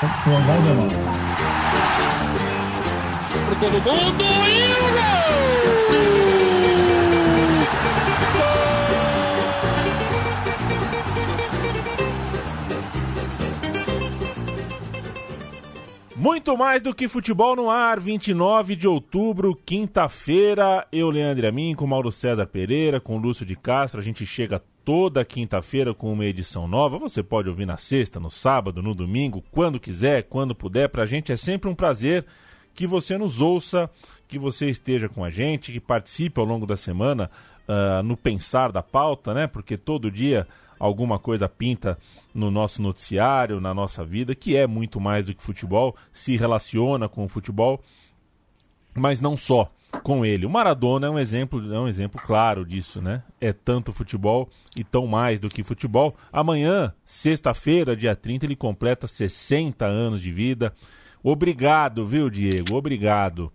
Todo mundo e Muito mais do que futebol no ar, 29 de outubro, quinta-feira. Eu, Leandro Amin, com Mauro César Pereira, com Lúcio de Castro. A gente chega toda quinta-feira com uma edição nova. Você pode ouvir na sexta, no sábado, no domingo, quando quiser, quando puder. Pra gente é sempre um prazer que você nos ouça, que você esteja com a gente, que participe ao longo da semana uh, no pensar da pauta, né? Porque todo dia alguma coisa pinta no nosso noticiário, na nossa vida, que é muito mais do que futebol, se relaciona com o futebol, mas não só com ele. O Maradona é um exemplo, é um exemplo claro disso, né? É tanto futebol e tão mais do que futebol. Amanhã, sexta-feira, dia 30, ele completa 60 anos de vida. Obrigado, viu, Diego? Obrigado.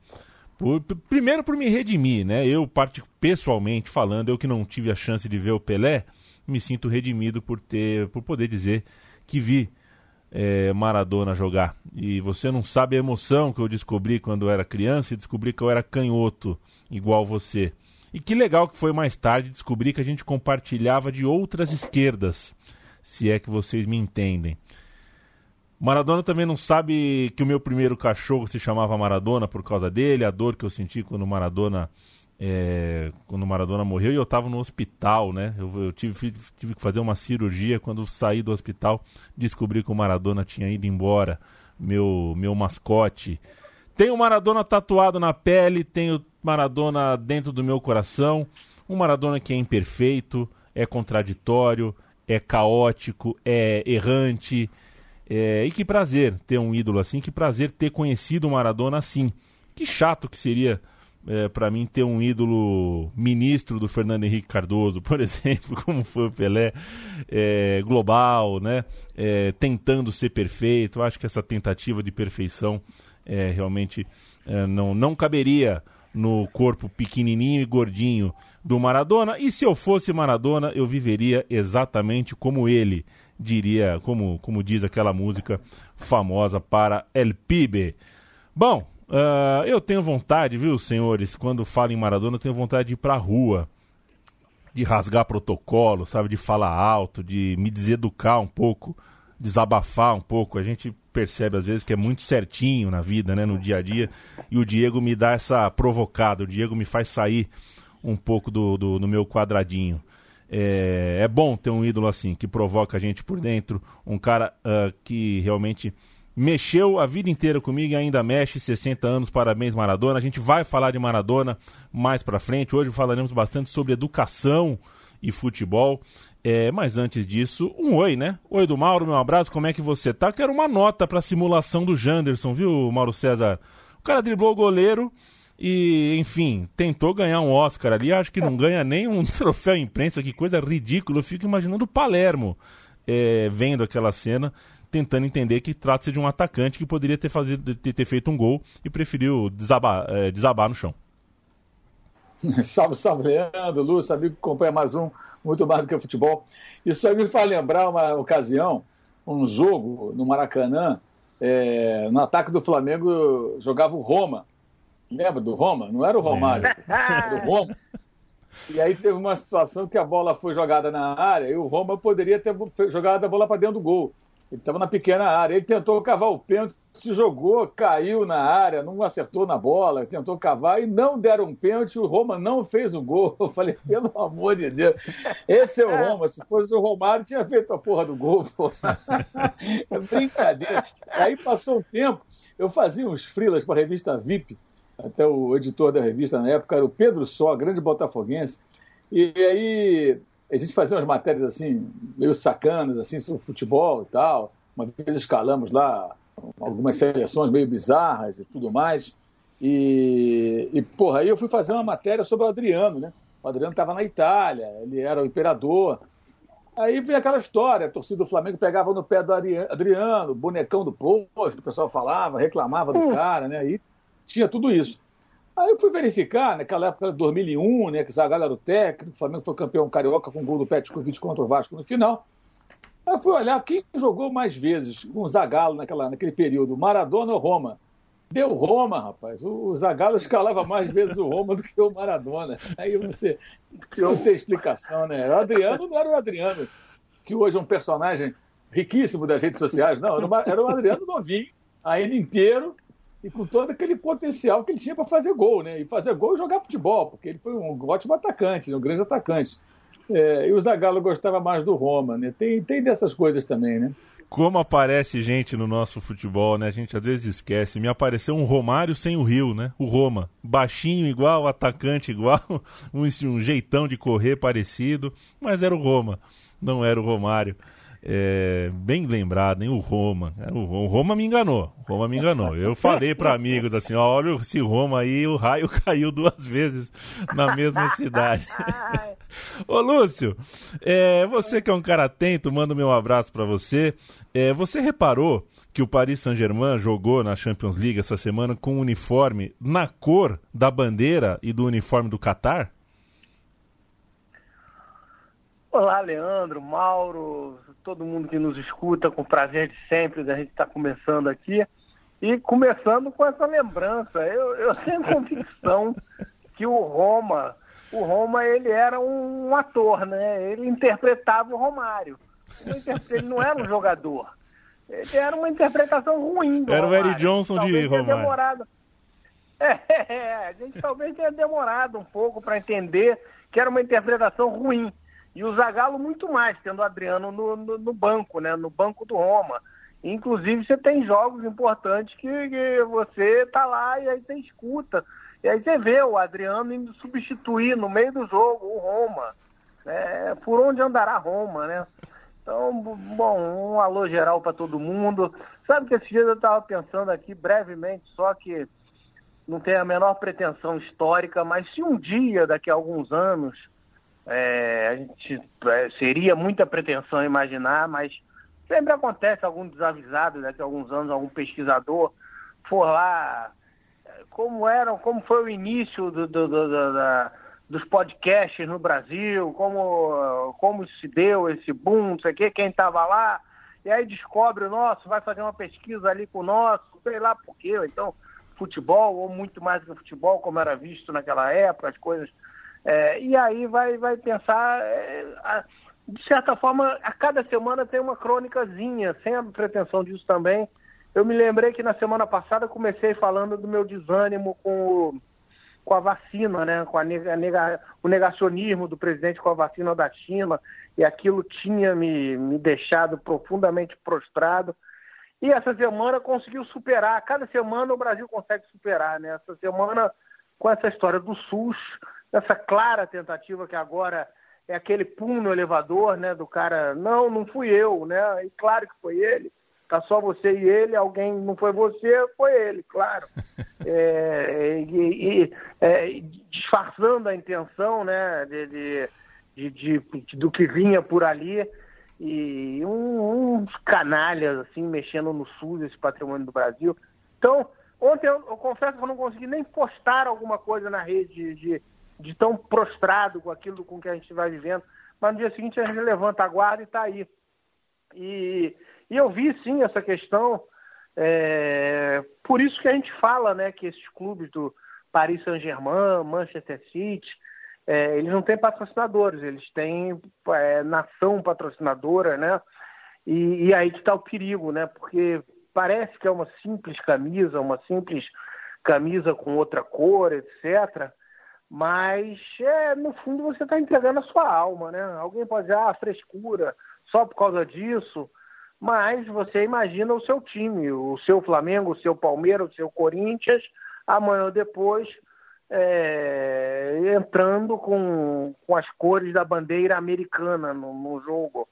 Por, primeiro por me redimir, né? Eu, pessoalmente falando, eu que não tive a chance de ver o Pelé, me sinto redimido por ter, por poder dizer que vi é, Maradona jogar. E você não sabe a emoção que eu descobri quando eu era criança e descobri que eu era canhoto, igual você. E que legal que foi mais tarde descobrir que a gente compartilhava de outras esquerdas, se é que vocês me entendem. Maradona também não sabe que o meu primeiro cachorro se chamava Maradona por causa dele, a dor que eu senti quando Maradona é, quando o Maradona morreu e eu estava no hospital, né? Eu, eu tive, tive, que fazer uma cirurgia. Quando saí do hospital, descobri que o Maradona tinha ido embora, meu, meu mascote. Tenho o Maradona tatuado na pele, tenho Maradona dentro do meu coração. Um Maradona que é imperfeito, é contraditório, é caótico, é errante. É, e que prazer ter um ídolo assim, que prazer ter conhecido o Maradona assim. Que chato que seria é, para mim ter um ídolo ministro do Fernando Henrique Cardoso, por exemplo, como foi o Pelé, é, global, né? É, tentando ser perfeito. Eu acho que essa tentativa de perfeição é, realmente é, não, não caberia no corpo pequenininho e gordinho do Maradona. E se eu fosse Maradona, eu viveria exatamente como ele diria, como, como diz aquela música famosa para El Pibe. Bom, Uh, eu tenho vontade, viu, senhores, quando falo em Maradona, eu tenho vontade de ir pra rua, de rasgar protocolo, sabe, de falar alto, de me deseducar um pouco, desabafar um pouco. A gente percebe às vezes que é muito certinho na vida, né, no dia a dia, e o Diego me dá essa provocada, o Diego me faz sair um pouco do, do, do meu quadradinho. É, é, bom ter um ídolo assim, que provoca a gente por dentro, um cara uh, que realmente mexeu a vida inteira comigo e ainda mexe, 60 anos, parabéns Maradona. A gente vai falar de Maradona mais para frente. Hoje falaremos bastante sobre educação e futebol. É, mas antes disso, um oi, né? Oi do Mauro, meu abraço, como é que você tá? Quero uma nota pra simulação do Janderson, viu, Mauro César? O cara driblou o goleiro e, enfim, tentou ganhar um Oscar ali. Acho que não ganha nem um troféu imprensa, que coisa ridícula. Eu fico imaginando o Palermo é, vendo aquela cena tentando entender que trata-se de um atacante que poderia ter, fazido, ter, ter feito um gol e preferiu desabar, é, desabar no chão. salve, salve, Leandro, Lúcio, amigo que acompanha mais um, muito mais do que futebol. Isso aí me faz lembrar uma ocasião, um jogo no Maracanã, é, no ataque do Flamengo jogava o Roma. Lembra do Roma? Não era o Romário, é. era o Roma. E aí teve uma situação que a bola foi jogada na área e o Roma poderia ter jogado a bola para dentro do gol. Ele estava na pequena área. Ele tentou cavar o pênalti, se jogou, caiu na área, não acertou na bola, tentou cavar e não deram um pênalti. O Roma não fez o gol. Eu falei, pelo amor de Deus, esse é o Roma. Se fosse o Romário, tinha feito a porra do gol. É brincadeira. Aí passou um tempo, eu fazia uns frilas para a revista VIP. Até o editor da revista na época era o Pedro Só, grande botafoguense. E aí a gente fazia umas matérias assim, meio sacanas, assim, sobre futebol e tal. Uma vez escalamos lá algumas seleções meio bizarras e tudo mais. E, e porra, aí eu fui fazer uma matéria sobre o Adriano, né? O Adriano estava na Itália, ele era o imperador. Aí veio aquela história, a torcida do Flamengo pegava no pé do Adriano, bonecão do posto, o pessoal falava, reclamava do hum. cara, né? Aí tinha tudo isso. Aí eu fui verificar, naquela época de 2001, né, que Zagallo era o técnico, o Flamengo foi campeão carioca com o gol do Petkovic contra o Vasco no final. Eu fui olhar quem jogou mais vezes com o Zagallo naquela, naquele período, Maradona ou Roma. Deu Roma, rapaz. O, o Zagallo escalava mais vezes o Roma do que o Maradona. Aí você não tem explicação, né? O Adriano não era o Adriano, que hoje é um personagem riquíssimo das redes sociais. Não, era o Adriano novinho, ainda inteiro, e com todo aquele potencial que ele tinha para fazer gol, né? E fazer gol e jogar futebol, porque ele foi um ótimo atacante, um grande atacante. É, e o Zagallo gostava mais do Roma, né? Tem, tem dessas coisas também, né? Como aparece gente no nosso futebol, né? A gente às vezes esquece. Me apareceu um Romário sem o Rio, né? O Roma. Baixinho igual, atacante igual, um, um jeitão de correr parecido, mas era o Roma, não era o Romário. É, bem lembrado, hein? O Roma. É, o Roma me enganou. O Roma me enganou. Eu falei para amigos assim: ó, olha esse Roma aí, o raio caiu duas vezes na mesma cidade. Ô Lúcio, é, você que é um cara atento, manda meu abraço para você. É, você reparou que o Paris Saint-Germain jogou na Champions League essa semana com um uniforme na cor da bandeira e do uniforme do Catar? Olá, Leandro, Mauro, todo mundo que nos escuta, com prazer de sempre da gente estar tá começando aqui. E começando com essa lembrança, eu, eu tenho convicção que o Roma, o Roma ele era um, ator, né? Ele interpretava o Romário. Ele não era um jogador. Ele era uma interpretação ruim do Era o Eric Johnson talvez de Romário. Demorado. É, é, a gente talvez tenha demorado um pouco para entender que era uma interpretação ruim. E o Zagallo muito mais, tendo o Adriano no, no, no banco, né? No banco do Roma. Inclusive, você tem jogos importantes que, que você está lá e aí você escuta. E aí você vê o Adriano indo substituir no meio do jogo o Roma. É, por onde andará Roma, né? Então, bom, um alô geral para todo mundo. Sabe que esse dia eu estava pensando aqui brevemente, só que não tem a menor pretensão histórica, mas se um dia, daqui a alguns anos, é, a gente é, seria muita pretensão imaginar, mas sempre acontece algum desavisado daqui a alguns anos, algum pesquisador for lá, como era, como foi o início do, do, do, da, dos podcasts no Brasil, como, como se deu esse boom, não sei o quê, quem estava lá, e aí descobre o nosso, vai fazer uma pesquisa ali com o nosso, sei lá por quê, então futebol, ou muito mais do que futebol, como era visto naquela época, as coisas é, e aí vai, vai pensar, é, a, de certa forma, a cada semana tem uma crônicazinha, sem a pretensão disso também. Eu me lembrei que na semana passada comecei falando do meu desânimo com, o, com a vacina, né? com a nega, nega, o negacionismo do presidente com a vacina da China, e aquilo tinha me, me deixado profundamente prostrado. E essa semana conseguiu superar. Cada semana o Brasil consegue superar. Né? Essa semana, com essa história do SUS, essa clara tentativa que agora é aquele pum no elevador, né, do cara, não, não fui eu, né, e claro que foi ele, tá só você e ele, alguém, não foi você, foi ele, claro. É, e, e é, disfarçando a intenção, né, de, de, de, de, do que vinha por ali, e um, uns canalhas, assim, mexendo no SUS, esse patrimônio do Brasil. Então, ontem eu, eu confesso que eu não consegui nem postar alguma coisa na rede de de tão prostrado com aquilo com que a gente vai vivendo. Mas no dia seguinte a gente levanta a guarda e está aí. E, e, eu vi sim essa questão. É, por isso que a gente fala né, que esses clubes do Paris Saint-Germain, Manchester City, é, eles não têm patrocinadores, eles têm é, nação patrocinadora, né? E, e aí que está o perigo, né? Porque parece que é uma simples camisa, uma simples camisa com outra cor, etc mas é, no fundo você está entregando a sua alma, né? Alguém pode dizer, ah, frescura, só por causa disso, mas você imagina o seu time, o seu Flamengo, o seu Palmeiras, o seu Corinthians, amanhã ou depois é, entrando com, com as cores da bandeira americana no, no jogo.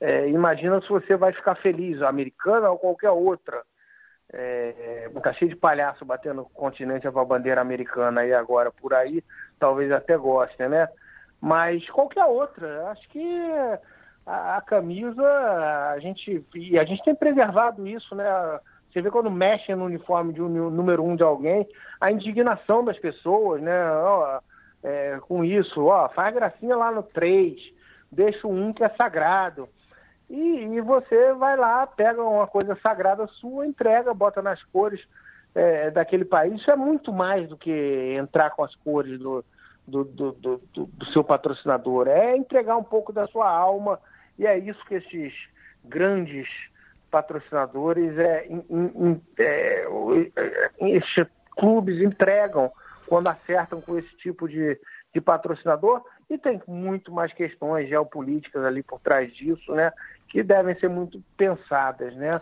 É, imagina se você vai ficar feliz, americana ou qualquer outra. É, tá cheio de palhaço batendo continente com a bandeira americana aí agora por aí, talvez até gostem, né? Mas qualquer outra, acho que a, a, camisa, a gente, e a gente tem preservado isso, né? Você vê quando mexe no uniforme de um número um de alguém, a indignação das pessoas, né? Ó, é, com isso, ó, faz gracinha lá no 3, deixa o um que é sagrado. E, e, você vai lá, pega uma coisa sagrada sua, entrega, bota nas cores é, daquele país. Isso é muito mais do que entrar com as cores do, do, do, do, do seu patrocinador. É entregar um pouco da sua alma e é isso que esses grandes patrocinadores, é, in, in, é, esses clubes entregam quando acertam com esse tipo de, de patrocinador. E tem muito mais questões geopolíticas ali por trás disso, né? Que devem ser muito pensadas, né?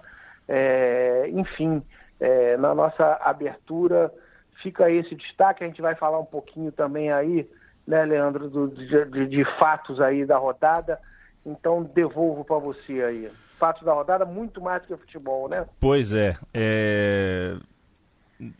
É, enfim, é, na nossa abertura fica esse destaque. A gente vai falar um pouquinho também aí, né, Leandro, do, de, de fatos aí da rodada. Então devolvo para você aí. Fatos da rodada muito mais do que futebol, né? Pois é. é...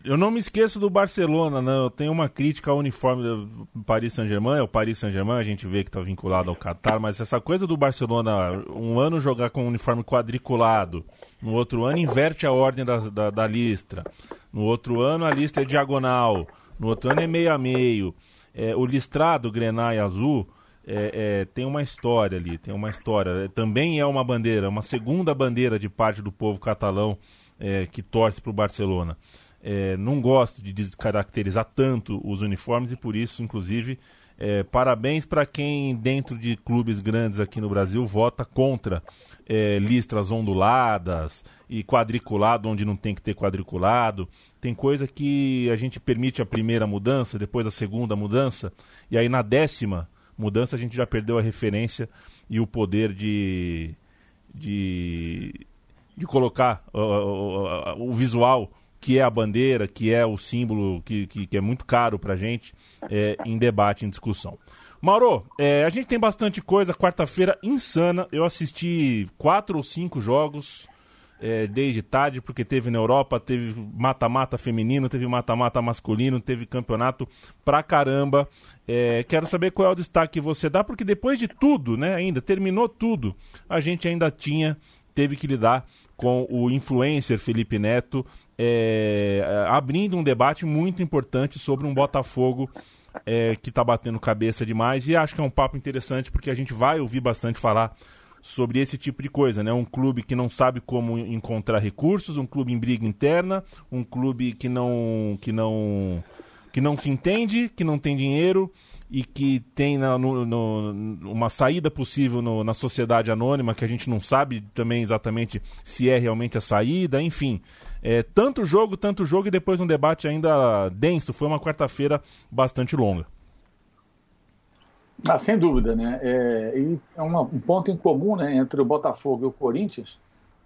Eu não me esqueço do Barcelona, não. Eu tenho uma crítica ao uniforme do Paris Saint-Germain. É o Paris Saint-Germain, a gente vê que está vinculado ao Qatar, mas essa coisa do Barcelona, um ano jogar com um uniforme quadriculado, no outro ano inverte a ordem da, da, da lista, no outro ano a lista é diagonal, no outro ano é meio a meio. É, o listrado, grená e azul, é, é, tem uma história ali, tem uma história. Também é uma bandeira, uma segunda bandeira de parte do povo catalão é, que torce para o Barcelona. É, não gosto de descaracterizar tanto os uniformes e por isso, inclusive, é, parabéns para quem dentro de clubes grandes aqui no Brasil vota contra é, listras onduladas e quadriculado onde não tem que ter quadriculado. Tem coisa que a gente permite a primeira mudança, depois a segunda mudança, e aí na décima mudança a gente já perdeu a referência e o poder de, de, de colocar o visual que é a bandeira, que é o símbolo que, que, que é muito caro para a gente, é, em debate, em discussão. Mauro, é, a gente tem bastante coisa. Quarta-feira insana. Eu assisti quatro ou cinco jogos é, desde tarde, porque teve na Europa, teve mata-mata feminino, teve mata-mata masculino, teve campeonato pra caramba. É, quero saber qual é o destaque que você dá, porque depois de tudo, né, ainda terminou tudo, a gente ainda tinha, teve que lidar com o influencer Felipe Neto, é, abrindo um debate muito importante sobre um Botafogo é, que está batendo cabeça demais. E acho que é um papo interessante porque a gente vai ouvir bastante falar sobre esse tipo de coisa, né? Um clube que não sabe como encontrar recursos, um clube em briga interna, um clube que não que não que não se entende, que não tem dinheiro e que tem na, no, no, uma saída possível no, na sociedade anônima que a gente não sabe também exatamente se é realmente a saída, enfim. É, tanto jogo, tanto jogo e depois um debate ainda denso. Foi uma quarta-feira bastante longa. Ah, sem dúvida, né? É, e é uma, um ponto em comum né, entre o Botafogo e o Corinthians,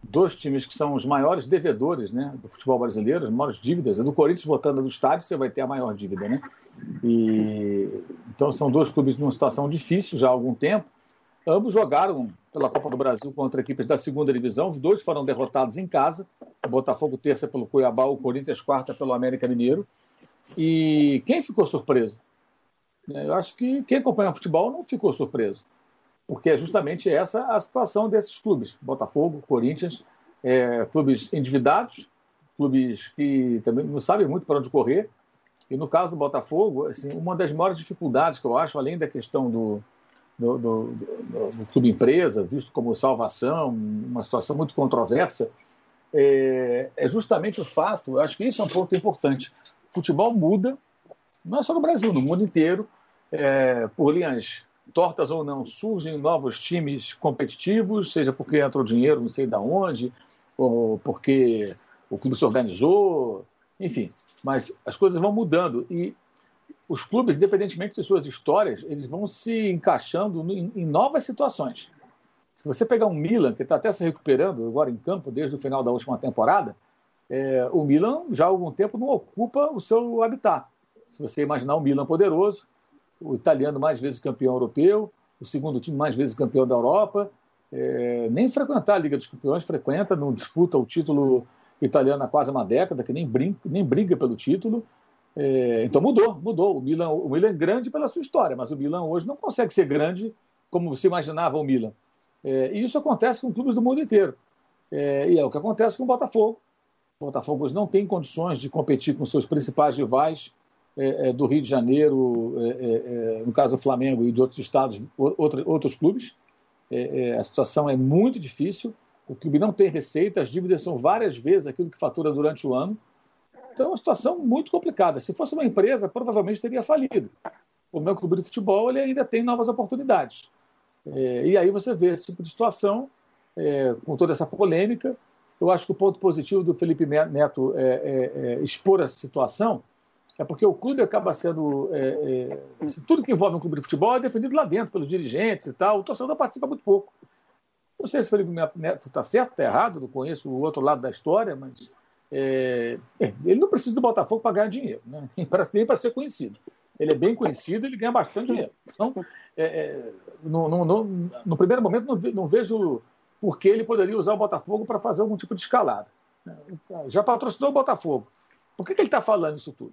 dois times que são os maiores devedores né, do futebol brasileiro, as maiores dívidas. Do Corinthians votando no estádio, você vai ter a maior dívida, né? E, então são dois clubes numa situação difícil já há algum tempo. Ambos jogaram pela Copa do Brasil contra equipes da segunda divisão. Os dois foram derrotados em casa. O Botafogo terça pelo Cuiabá, o Corinthians quarta pelo América Mineiro. E quem ficou surpreso? Eu acho que quem acompanha o futebol não ficou surpreso, porque é justamente essa a situação desses clubes: Botafogo, Corinthians, é, clubes endividados, clubes que também não sabem muito para onde correr. E no caso do Botafogo, assim, uma das maiores dificuldades que eu acho, além da questão do, do, do, do, clube empresa, visto como salvação, uma situação muito controversa, é, é, justamente o fato, eu acho que isso é um ponto importante. O futebol muda, não é só no Brasil, no mundo inteiro, é, por linhas tortas ou não, surgem novos times competitivos, seja porque entrou dinheiro não sei de onde, ou porque o clube se organizou, enfim. Mas as coisas vão mudando e os clubes, independentemente de suas histórias, eles vão se encaixando em, em novas situações. Se você pegar um Milan, que está até se recuperando agora em campo desde o final da última temporada, é, o Milan já há algum tempo não ocupa o seu habitat. Se você imaginar o Milan poderoso, o italiano mais vezes campeão europeu, o segundo time mais vezes campeão da Europa, é, nem frequentar a Liga dos Campeões frequenta, não disputa o título italiano há quase uma década, que nem, brinca, nem briga pelo título. É, então mudou, mudou. O Milan, o Milan é grande pela sua história, mas o Milan hoje não consegue ser grande como se imaginava o Milan. É, e isso acontece com clubes do mundo inteiro. É, e é o que acontece com o Botafogo. O Botafogo hoje não tem condições de competir com seus principais rivais é, é, do Rio de Janeiro, é, no caso do Flamengo e de outros estados, outros clubes. a situação é muito difícil. o clube não tem receita, as dívidas são várias vezes aquilo que fatura durante o ano. Então é uma situação muito complicada. Se fosse uma empresa, provavelmente teria falido. O meu clube de futebol ele ainda tem novas oportunidades. É, e aí você vê esse tipo de situação, é, com toda essa polêmica. Eu acho que o ponto positivo do Felipe Neto é, é, é expor essa situação é porque o clube acaba sendo. É, é, tudo que envolve um clube de futebol é defendido lá dentro, pelos dirigentes e tal. O torcedor participa muito pouco. Não sei se o Felipe Neto está certo, está errado, não conheço o outro lado da história, mas é, é ele não precisa do Botafogo para ganhar dinheiro, né? nem para ser conhecido. Ele é bem conhecido, ele ganha bastante dinheiro. Então, é, é, no, no, no, no, primeiro momento, não, não vejo por que ele poderia usar o Botafogo para fazer algum tipo de escalada. Já patrocinou o Botafogo. Por que, que ele está falando isso tudo?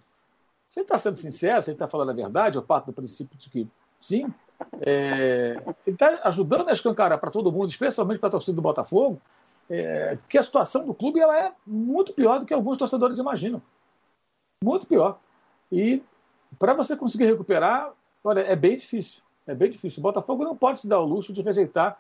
Se ele está sendo sincero, se ele está falando a verdade, eu parto do princípio de que sim, é, ele está ajudando a escancarar para todo mundo, especialmente para a torcida do Botafogo, é, que a situação do clube ela é muito pior do que alguns torcedores imaginam. Muito pior. E para você conseguir recuperar, olha, é bem difícil. É bem difícil. O Botafogo não pode se dar o luxo de rejeitar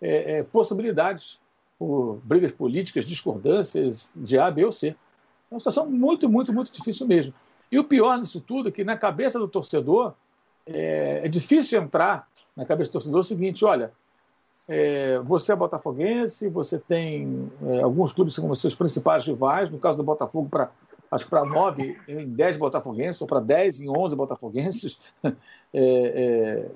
é, é, possibilidades por brigas políticas, discordâncias de A, B ou C. É uma situação muito, muito, muito difícil mesmo. E o pior nisso tudo é que na cabeça do torcedor é, é difícil entrar na cabeça do torcedor o seguinte: olha, é, você é botafoguense, você tem é, alguns clubes como seus principais rivais, no caso do Botafogo, para acho que para nove em dez botafoguenses, ou para dez em onze botafoguenses. É, é,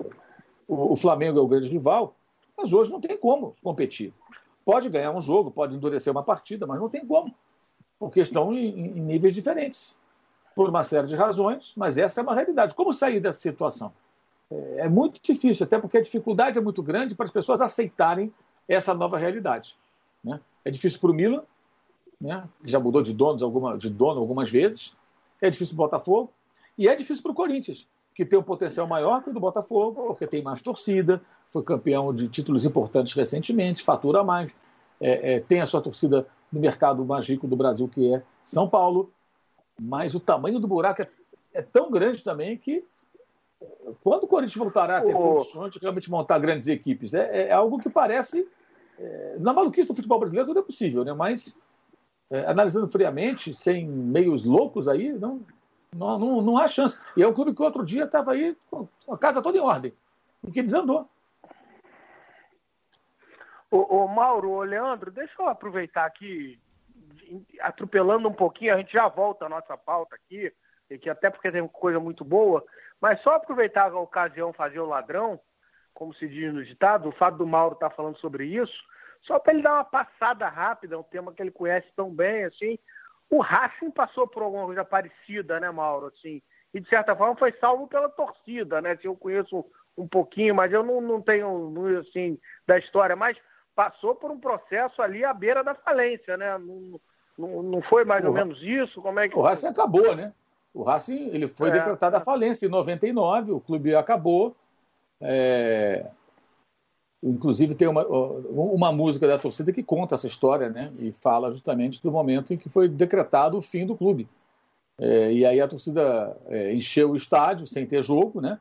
o, o, Flamengo é o grande rival, mas hoje não tem como competir. Pode ganhar um jogo, pode endurecer uma partida, mas não tem como, porque estão em, em níveis diferentes por uma série de razões, mas essa é uma realidade. Como sair dessa situação? É, é muito difícil, até porque a dificuldade é muito grande para as pessoas aceitarem essa nova realidade. Né? É difícil para o Milan, né? já mudou de, donos alguma, de dono algumas vezes, é difícil para o Botafogo, e é difícil para o Corinthians, que tem um potencial maior que o do Botafogo, porque tem mais torcida, foi campeão de títulos importantes recentemente, fatura mais, é, é, tem a sua torcida no mercado mais rico do Brasil, que é São Paulo, mas o tamanho do buraco é, é tão grande também que quando o Corinthians voltará a ter condições de realmente montar grandes equipes? É, é algo que parece. É, na maluquice do futebol brasileiro tudo é possível, né? mas é, analisando friamente, sem meios loucos aí, não, não, não, não, há chance. E é um clube que outro dia estava aí com a casa toda em ordem, e que desandou. Ô, ô Mauro, ô Leandro, deixa eu aproveitar aqui atropelando um pouquinho, a gente já volta à nossa pauta aqui, que até porque tem coisa muito boa, mas só aproveitar a ocasião fazer o ladrão, como se diz no ditado, o fato do Mauro estar tá falando sobre isso, só para ele dar uma passada rápida, um tema que ele conhece tão bem, assim, o Racing passou por alguma coisa parecida, né, Mauro, assim, e de certa forma foi salvo pela torcida, né, assim, eu conheço um pouquinho, mas eu não, não tenho, assim, da história, mas passou por um processo ali à beira da falência, né, não, não, não foi mais o, ou menos isso? Como é que... O Racing acabou, né? O Racing ele foi é, decretado a falência em 99, o clube acabou. É... Inclusive tem uma, uma música da torcida que conta essa história, né? E fala justamente do momento em que foi decretado o fim do clube. É, e aí a torcida é, encheu o estádio sem ter jogo, né?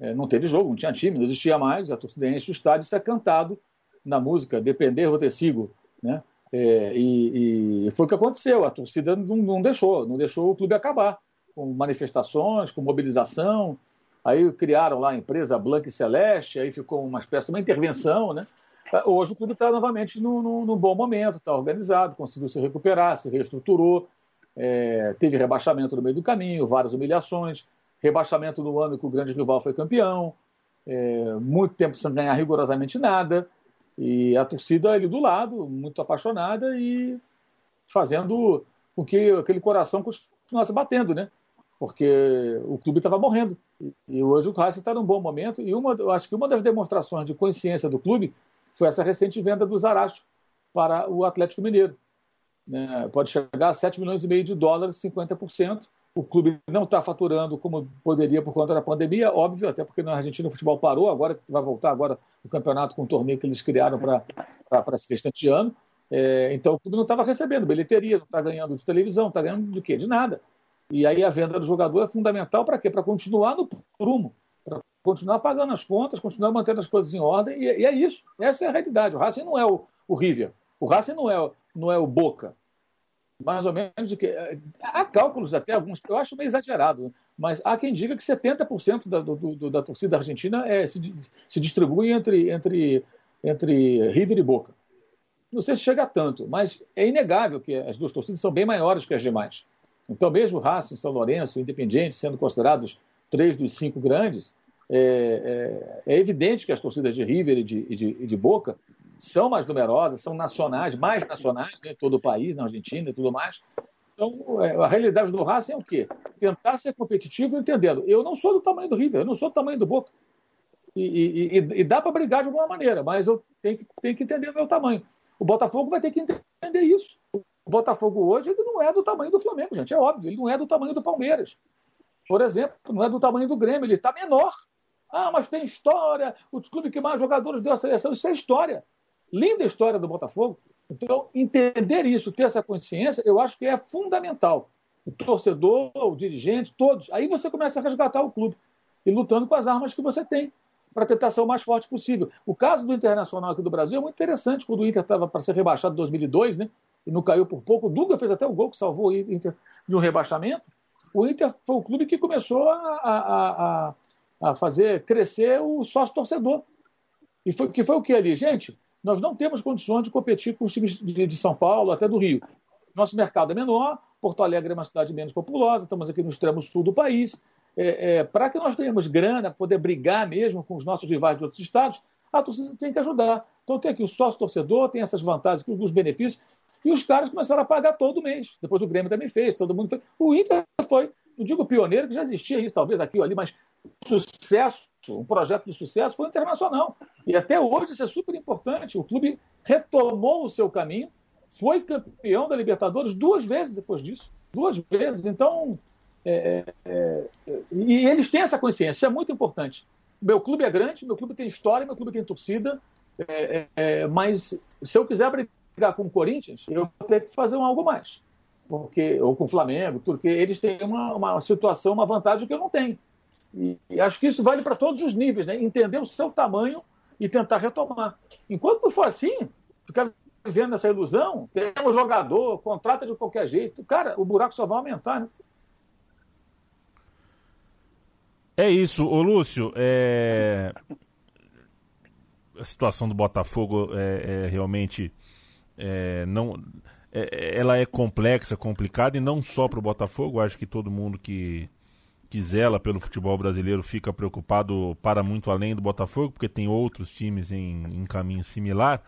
É, não teve jogo, não tinha time, não existia mais. A torcida enche o estádio isso é cantado na música Depender Rotecigo, né? É, e, e, foi o que aconteceu. A torcida não, não, deixou, não deixou o clube acabar, com manifestações, com mobilização. Aí criaram lá a empresa Blanca e Celeste, aí ficou uma espécie de uma intervenção, né? Hoje o clube está novamente num, bom momento, está organizado, conseguiu se recuperar, se reestruturou, é, teve rebaixamento no meio do caminho, várias humilhações, rebaixamento no ano que o grande rival foi campeão, é, muito tempo sem ganhar rigorosamente nada. E a torcida ali do lado, muito apaixonada e fazendo com que aquele coração continuasse batendo, né? Porque o clube estava morrendo. E, hoje o Racing está num bom momento. E uma, eu acho que uma das demonstrações de consciência do clube foi essa recente venda do Zaracho para o Atlético Mineiro. É, pode chegar a 7 milhões e meio de dólares, 50%. O clube não está faturando como poderia por conta da pandemia, óbvio, até porque na Argentina o futebol parou, agora vai voltar agora o campeonato com o torneio que eles criaram para esse restante ano. É, então o clube não estava recebendo bilheteria, não está ganhando de televisão, está ganhando de quê? De nada. E aí a venda do jogador é fundamental para quê? Para continuar no prumo, para continuar pagando as contas, continuar mantendo as coisas em ordem, e, e, é isso. Essa é a realidade. O Racing não é o, o River. O Racing não é, não é o Boca. Mais ou menos de que. É, há cálculos até, alguns, eu acho meio exagerado, mas há quem diga que 70% da, do, do, da torcida argentina é, se, se distribui entre, entre, entre River e Boca. Não sei se chega a tanto, mas é inegável que as duas torcidas são bem maiores que as demais. Então, mesmo Racing, São Lourenço, Independiente, sendo considerados três dos cinco grandes, é, é, é evidente que as torcidas de River e de, e de, e de Boca são mais numerosas, são nacionais, mais nacionais, né, todo o país, na Argentina e tudo mais. Então, é, a realidade do Racing é o quê? Tentar ser competitivo entendendo. Eu não sou do tamanho do River, eu não sou do tamanho do Boca. E, e, e, dá para brigar de alguma maneira, mas eu tenho que, tenho que entender o meu tamanho. O Botafogo vai ter que entender isso. O Botafogo hoje ele não é do tamanho do Flamengo, gente, é óbvio. Ele não é do tamanho do Palmeiras. Por exemplo, não é do tamanho do Grêmio, ele está menor. Ah, mas tem história, o clube que mais jogadores deu a seleção, isso é história. Linda história do Botafogo. Então, entender isso, ter essa consciência, eu acho que é fundamental. O torcedor, o dirigente, todos. Aí você começa a resgatar o clube e lutando com as armas que você tem para tentar ser o mais forte possível. O caso do Internacional aqui do Brasil é muito interessante, quando o Inter estava para ser rebaixado em 2002, né? E não caiu por pouco. O Duga fez até o gol que salvou o Inter de um rebaixamento. O Inter foi o clube que começou a, a, a, a fazer crescer o sócio torcedor. E foi, que foi o que ali? Gente, nós não temos condições de competir com os times de, de São Paulo, até do Rio. Nosso mercado é menor, Porto Alegre é uma cidade menos populosa, estamos aqui no extremo sul do país é, é, para que nós tenhamos grana, poder brigar mesmo com os nossos rivais de outros estados, a torcida tem que ajudar. Então tem aqui o sócio-torcedor, tem essas vantagens, os benefícios, e os caras começaram a pagar todo mês. Depois o Grêmio também fez, todo mundo fez. O Inter foi, não digo pioneiro, que já existia isso, talvez aqui ou ali, mas sucesso, um projeto de sucesso foi internacional. E até hoje isso é super importante. O clube retomou o seu caminho, foi campeão da Libertadores duas vezes depois disso. Duas vezes. Então, é, é, é, e eles têm essa consciência, isso é muito importante. Meu clube é grande, meu clube tem história, meu clube tem torcida, é, é, mas se eu quiser brigar com o Corinthians, eu vou ter que fazer um algo mais. Porque, ou com o Flamengo, porque eles têm uma, uma situação, uma vantagem que eu não tenho. E, e acho que isso vale para todos os níveis, né? entender o seu tamanho e tentar retomar. Enquanto não for assim, ficar vivendo essa ilusão, temos jogador, contrata de qualquer jeito, cara, o buraco só vai aumentar. Né? É isso, ô Lúcio. É... A situação do Botafogo é, é realmente é, não, é, ela é complexa, complicada e não só para o Botafogo. Acho que todo mundo que, que zela pelo futebol brasileiro fica preocupado para muito além do Botafogo, porque tem outros times em, em caminho similar.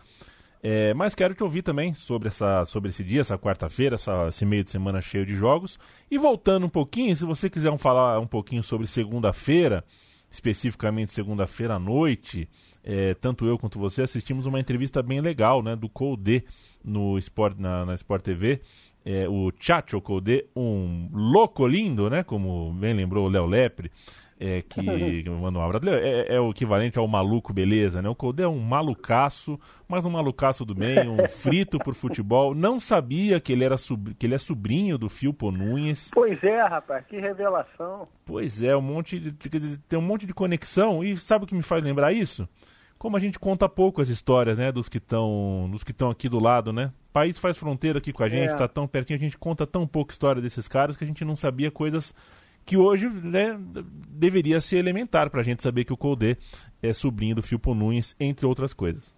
É, mas quero te ouvir também sobre, essa, sobre esse dia, essa quarta-feira, esse meio de semana cheio de jogos. E voltando um pouquinho, se você quiser falar um pouquinho sobre segunda-feira, especificamente segunda-feira à noite, é, tanto eu quanto você assistimos uma entrevista bem legal né, do Colde no Sport, na, na Sport TV. É, o Chacho Colde, um louco lindo, né, como bem lembrou o Léo Lepre é, que manda um abraço. É, é, o equivalente ao maluco beleza, né? O Codé é um malucaço, mas um malucaço do bem, um frito por futebol. Não sabia que ele era que ele é sobrinho do Filpo Nunes. Pois é, rapaz, que revelação. Pois é, um monte de, dizer, tem um monte de conexão e sabe o que me faz lembrar isso? Como a gente conta pouco as histórias, né, dos que estão, dos que estão aqui do lado, né? O país faz fronteira aqui com a gente, está é. tão pertinho, a gente conta tão pouco história desses caras que a gente não sabia coisas que hoje né, deveria ser elementar para a gente saber que o Colde é sobrinho do Filpo Nunes, entre outras coisas.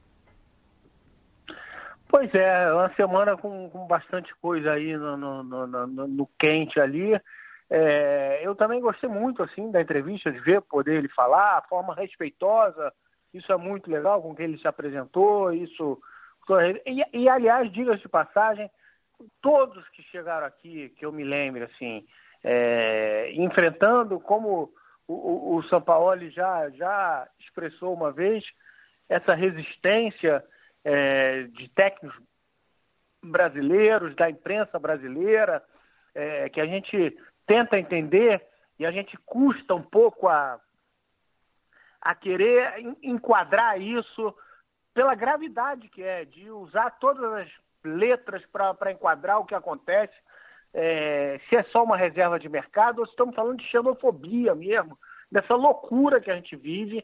Pois é, uma semana com, com bastante coisa aí no, no, no, no quente ali. É, eu também gostei muito assim da entrevista, de ver poder ele falar, a forma respeitosa, isso é muito legal com que ele se apresentou, isso. E, e aliás, diga-se de passagem, todos que chegaram aqui, que eu me lembro, assim, é, enfrentando, como o, o, São Paulo já, já expressou uma vez, essa resistência é, de técnicos brasileiros, da imprensa brasileira, é, que a gente tenta entender e a gente custa um pouco a, a querer enquadrar isso pela gravidade que é, de usar todas as letras para enquadrar o que acontece é, se é só uma reserva de mercado ou se estamos falando de xenofobia mesmo, dessa loucura que a gente vive.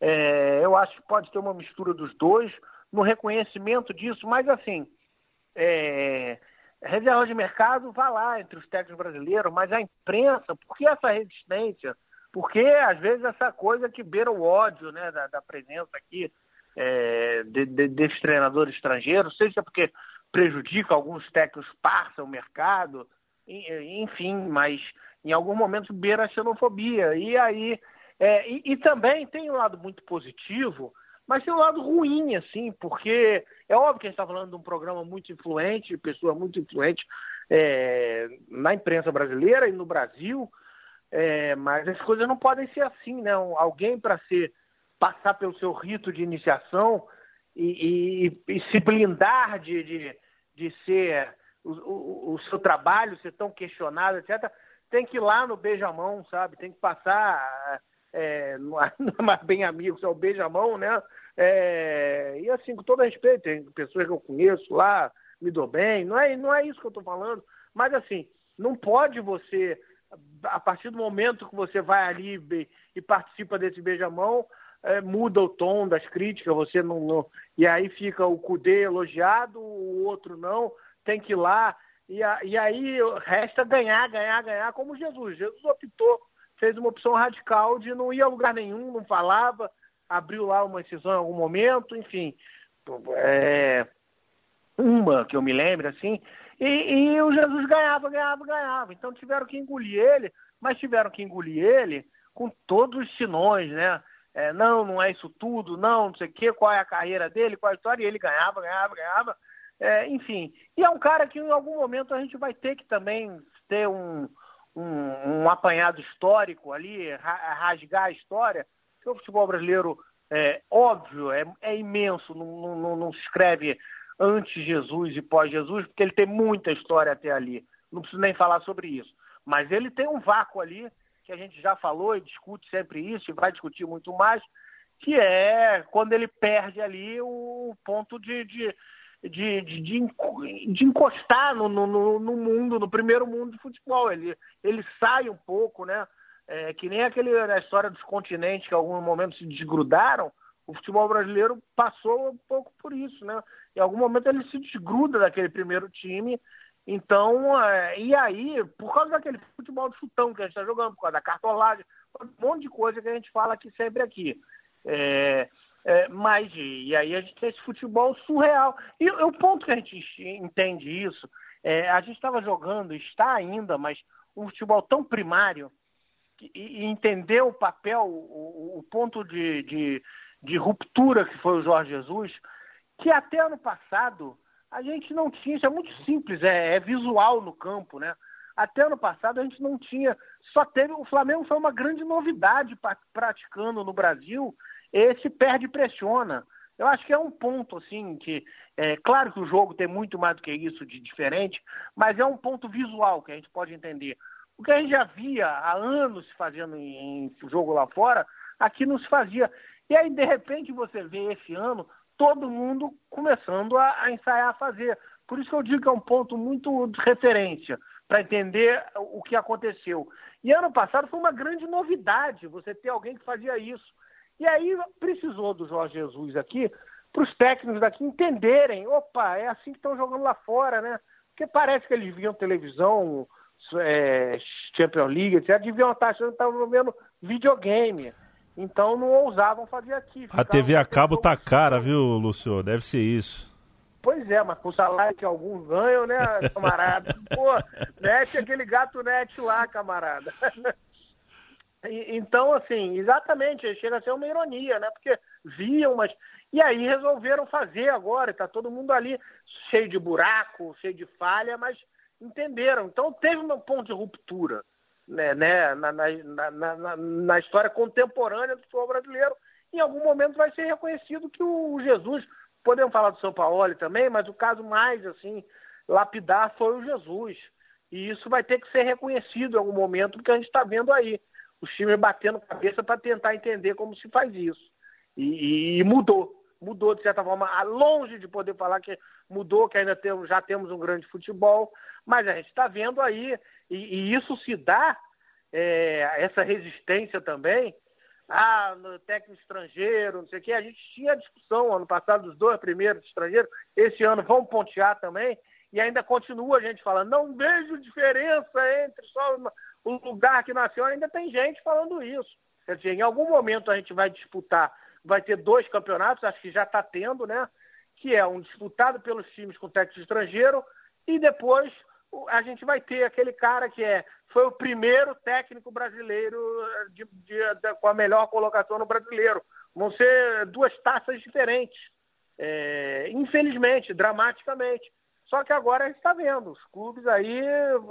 É, eu acho que pode ter uma mistura dos dois. no reconhecimento disso, mas assim, é, reserva de mercado vai lá entre os técnicos brasileiros, mas a imprensa, por que essa resistência? Porque às vezes essa coisa que beira o ódio né, da, da presença aqui é, de, de, desses treinadores estrangeiros, seja porque prejudica alguns técnicos, passa o mercado, enfim, mas em algum momento beira a xenofobia. E aí, é, e, e, também tem um lado muito positivo, mas tem um lado ruim, assim, porque é óbvio que a gente está falando de um programa muito influente, pessoa muito influente é, na imprensa brasileira e no Brasil, é, mas as coisas não podem ser assim, né? Alguém para ser passar pelo seu rito de iniciação e, e, e se blindar de, de, de ser o, o, o, seu trabalho ser tão questionado, etc., tem que ir lá no beijamão, sabe? Tem que passar, é, não é mais bem amigos, é o beijamão, né? É, e assim, com todo respeito, tem pessoas que eu conheço lá, me dou bem, não é, não é isso que eu estou falando, mas assim, não pode você, a partir do momento que você vai ali e participa desse beijamão, é, muda o tom das críticas, você não, não, E aí fica o Cudê elogiado, o outro não, tem que ir lá. E, a, e aí resta ganhar, ganhar, ganhar, como Jesus. Jesus optou, fez uma opção radical de não ir a lugar nenhum, não falava, abriu lá uma incisão em algum momento, enfim. É, uma que eu me lembro, assim. E, e o Jesus ganhava, ganhava, ganhava. Então tiveram que engolir ele, mas tiveram que engolir ele com todos os sinões, né? é, não, não é isso tudo, não, não sei o quê, qual é a carreira dele, qual é a história, e ele ganhava, ganhava, ganhava. É, enfim, e é um cara que em algum momento a gente vai ter que também ter um, um, um apanhado histórico ali, rasgar a história, porque o futebol brasileiro, é óbvio, é, é imenso, não, não, não se escreve antes Jesus e pós-Jesus, porque ele tem muita história até ali. Não preciso nem falar sobre isso. Mas ele tem um vácuo ali que a gente já falou e discute sempre isso e vai discutir muito mais, que é quando ele perde ali o ponto de, de, de, de, de encostar no, no, no, mundo, no primeiro mundo de futebol. Ele, ele sai um pouco, né? É, que nem aquele, a história dos continentes que em algum momento se desgrudaram, o futebol brasileiro passou um pouco por isso, né? Em algum momento ele se desgruda daquele primeiro time então, é, e aí, por causa daquele futebol de chutão que a gente está jogando, por causa da cartolagem, um monte de coisa que a gente fala aqui sempre aqui. É, é, mas, e aí a gente tem esse futebol surreal. E, e o ponto que a gente entende isso, é, a gente estava jogando, está ainda, mas um futebol tão primário, e, e entender o papel, o, o ponto de, de, de ruptura que foi o Jorge Jesus, que até ano passado a gente não tinha, isso é muito simples, é, é, visual no campo, né? Até ano passado a gente não tinha, só teve, o Flamengo foi uma grande novidade praticando no Brasil esse perde pressiona. Eu acho que é um ponto, assim, que é claro que o jogo tem muito mais do que isso de diferente, mas é um ponto visual que a gente pode entender. O que a gente já via há anos fazendo em, em jogo lá fora, aqui não se fazia. E aí, de repente, você vê esse ano todo mundo começando a, a ensaiar a fazer. Por isso que eu digo que é um ponto muito de referência para entender o que aconteceu. E ano passado foi uma grande novidade você ter alguém que fazia isso. E aí precisou do Jorge Jesus aqui para os técnicos daqui entenderem, opa, é assim que estão jogando lá fora, né? Porque parece que eles viam televisão, é, Champions League, etc. Deviam estar achando que estavam vendo videogame. Então não ousavam fazer aqui. A TV a cabo tá cara, viu, Lúcio? Deve ser isso. Pois é, mas com o salário que alguns ganham, né, camarada? Pô, mete aquele gato net lá, camarada. E, então, assim, exatamente, chega a ser uma ironia, né? Porque viam, mas. E aí resolveram fazer agora, tá todo mundo ali cheio de buraco, cheio de falha, mas entenderam. Então teve um ponto de ruptura né, né, na, na, na, história contemporânea do futebol brasileiro, em algum momento vai ser reconhecido que o Jesus, podemos falar do São Paulo também, mas o caso mais assim lapidar foi o Jesus. E isso vai ter que ser reconhecido em algum momento, porque a gente está vendo aí os times batendo cabeça para tentar entender como se faz isso. E, e, mudou, mudou de certa forma, longe de poder falar que mudou, que ainda temos, já temos um grande futebol, mas a gente está vendo aí, e, e, isso se dá, é, essa resistência também, ah, no técnico estrangeiro, não sei o quê. A gente tinha discussão ano passado dos dois primeiros estrangeiros, esse ano vão pontear também, e ainda continua a gente falando, não vejo diferença entre só o lugar que nasceu, ainda tem gente falando isso. Quer dizer, em algum momento a gente vai disputar, vai ter dois campeonatos, acho que já está tendo, né? Que é um disputado pelos times com técnico estrangeiro, e depois a gente vai ter aquele cara que é foi o primeiro técnico brasileiro de, de, de, com a melhor colocação no brasileiro. Vão ser duas taças diferentes. É, infelizmente, dramaticamente. Só que agora a gente está vendo os clubes aí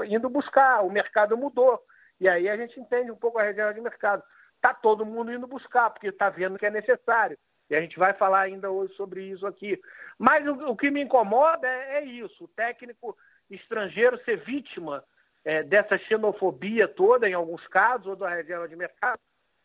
indo buscar, o mercado mudou. E aí a gente entende um pouco a reserva de mercado. Está todo mundo indo buscar, porque está vendo que é necessário. E a gente vai falar ainda hoje sobre isso aqui. Mas o, o que me incomoda é, é isso: o técnico estrangeiro ser vítima é, dessa xenofobia toda, em alguns casos, ou da reserva de mercado,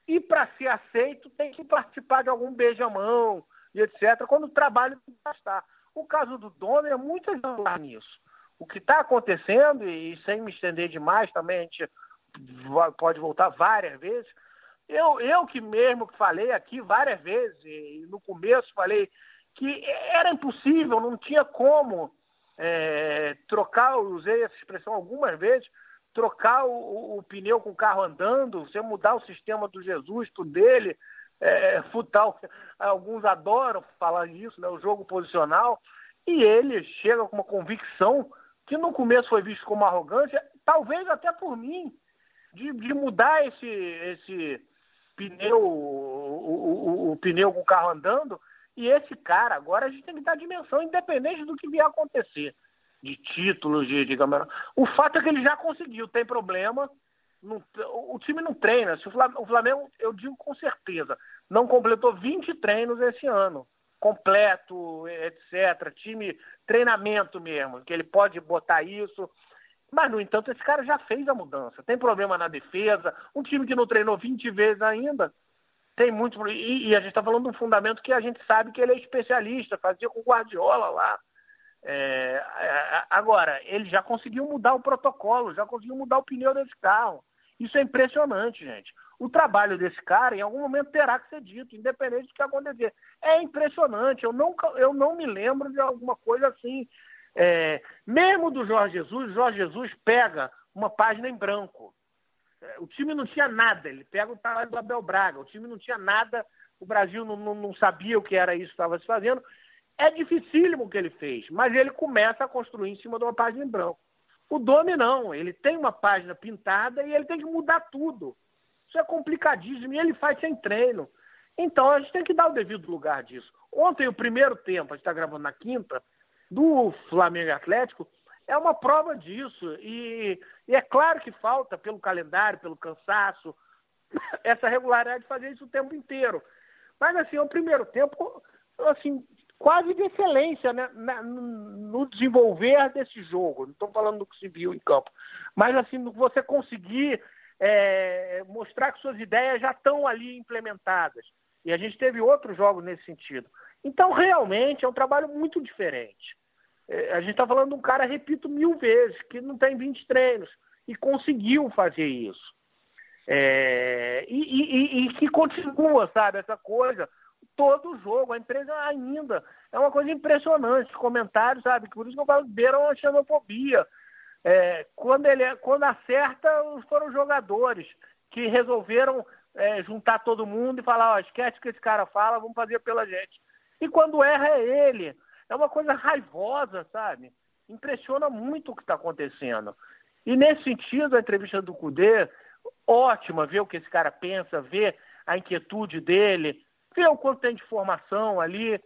e para ser aceito tem que participar de algum beijamão e etc., quando o trabalho bastar. O caso do Dono é muito exemplar nisso. O que está acontecendo, e sem me estender demais também, a gente pode voltar várias vezes, eu, eu que mesmo falei aqui várias vezes, no começo falei que era impossível, não tinha como é, trocar, usei essa expressão algumas vezes, trocar o, o, pneu com o carro andando, você mudar o sistema do Jesus tudo dele, é, futal, alguns adoram falar isso, né, o jogo posicional, e ele chega com uma convicção que no começo foi visto como arrogância, talvez até por mim, de, de mudar esse, esse pneu, o, o, o, pneu com o carro andando, e esse cara, agora a gente tem que dar dimensão, independente do que vier acontecer, de títulos, de, de O fato é que ele já conseguiu, tem problema. Não, o time não treina. Se o Flamengo, eu digo com certeza, não completou 20 treinos esse ano. Completo, etc. Time, treinamento mesmo, que ele pode botar isso. Mas, no entanto, esse cara já fez a mudança. Tem problema na defesa. Um time que não treinou 20 vezes ainda, tem muito. E, e a gente está falando de um fundamento que a gente sabe que ele é especialista, fazia com Guardiola lá. É, é, agora, ele já conseguiu mudar o protocolo, já conseguiu mudar o pneu desse carro. Isso é impressionante, gente. O trabalho desse cara, em algum momento, terá que ser dito, independente do que acontecer. É impressionante. Eu, nunca, eu não me lembro de alguma coisa assim. É, mesmo do Jorge Jesus, Jorge Jesus pega uma página em branco. É, o time não tinha nada, ele pega o trabalho do Abel Braga, o time não tinha nada, o Brasil não, não, não sabia o que era isso que estava se fazendo. É dificílimo o que ele fez, mas ele começa a construir em cima de uma página em branco. O Domi não, ele tem uma página pintada e ele tem que mudar tudo. Isso é complicadíssimo e ele faz sem treino. Então a gente tem que dar o devido lugar disso. Ontem, o primeiro tempo, a gente está gravando na quinta, do Flamengo Atlético, é uma prova disso. E, e, é claro que falta, pelo calendário, pelo cansaço, essa regularidade de fazer isso o tempo inteiro. Mas, assim, é um primeiro tempo, assim, quase de excelência né, no desenvolver desse jogo. Não estou falando do que se viu em campo. Mas, assim, você conseguir é, mostrar que suas ideias já estão ali implementadas. E a gente teve outros jogos nesse sentido. Então, realmente, é um trabalho muito diferente. É, a gente está falando de um cara, repito mil vezes, que não tem 20 treinos e conseguiu fazer isso. É, e, e, e, que continua, sabe, essa coisa, todo jogo, a empresa ainda. É uma coisa impressionante, os comentários, sabe, por isso que eu falo, beiram uma xenofobia. É, quando, ele, quando acerta, foram os jogadores que resolveram é, juntar todo mundo e falar, ó, esquece o que esse cara fala, vamos fazer pela gente. E quando erra é ele é uma coisa raivosa, sabe? Impressiona muito o que está acontecendo. E nesse sentido, a entrevista do Cudê, ótima, ver o que esse cara pensa, ver a inquietude dele, ver o quanto tem de formação ali.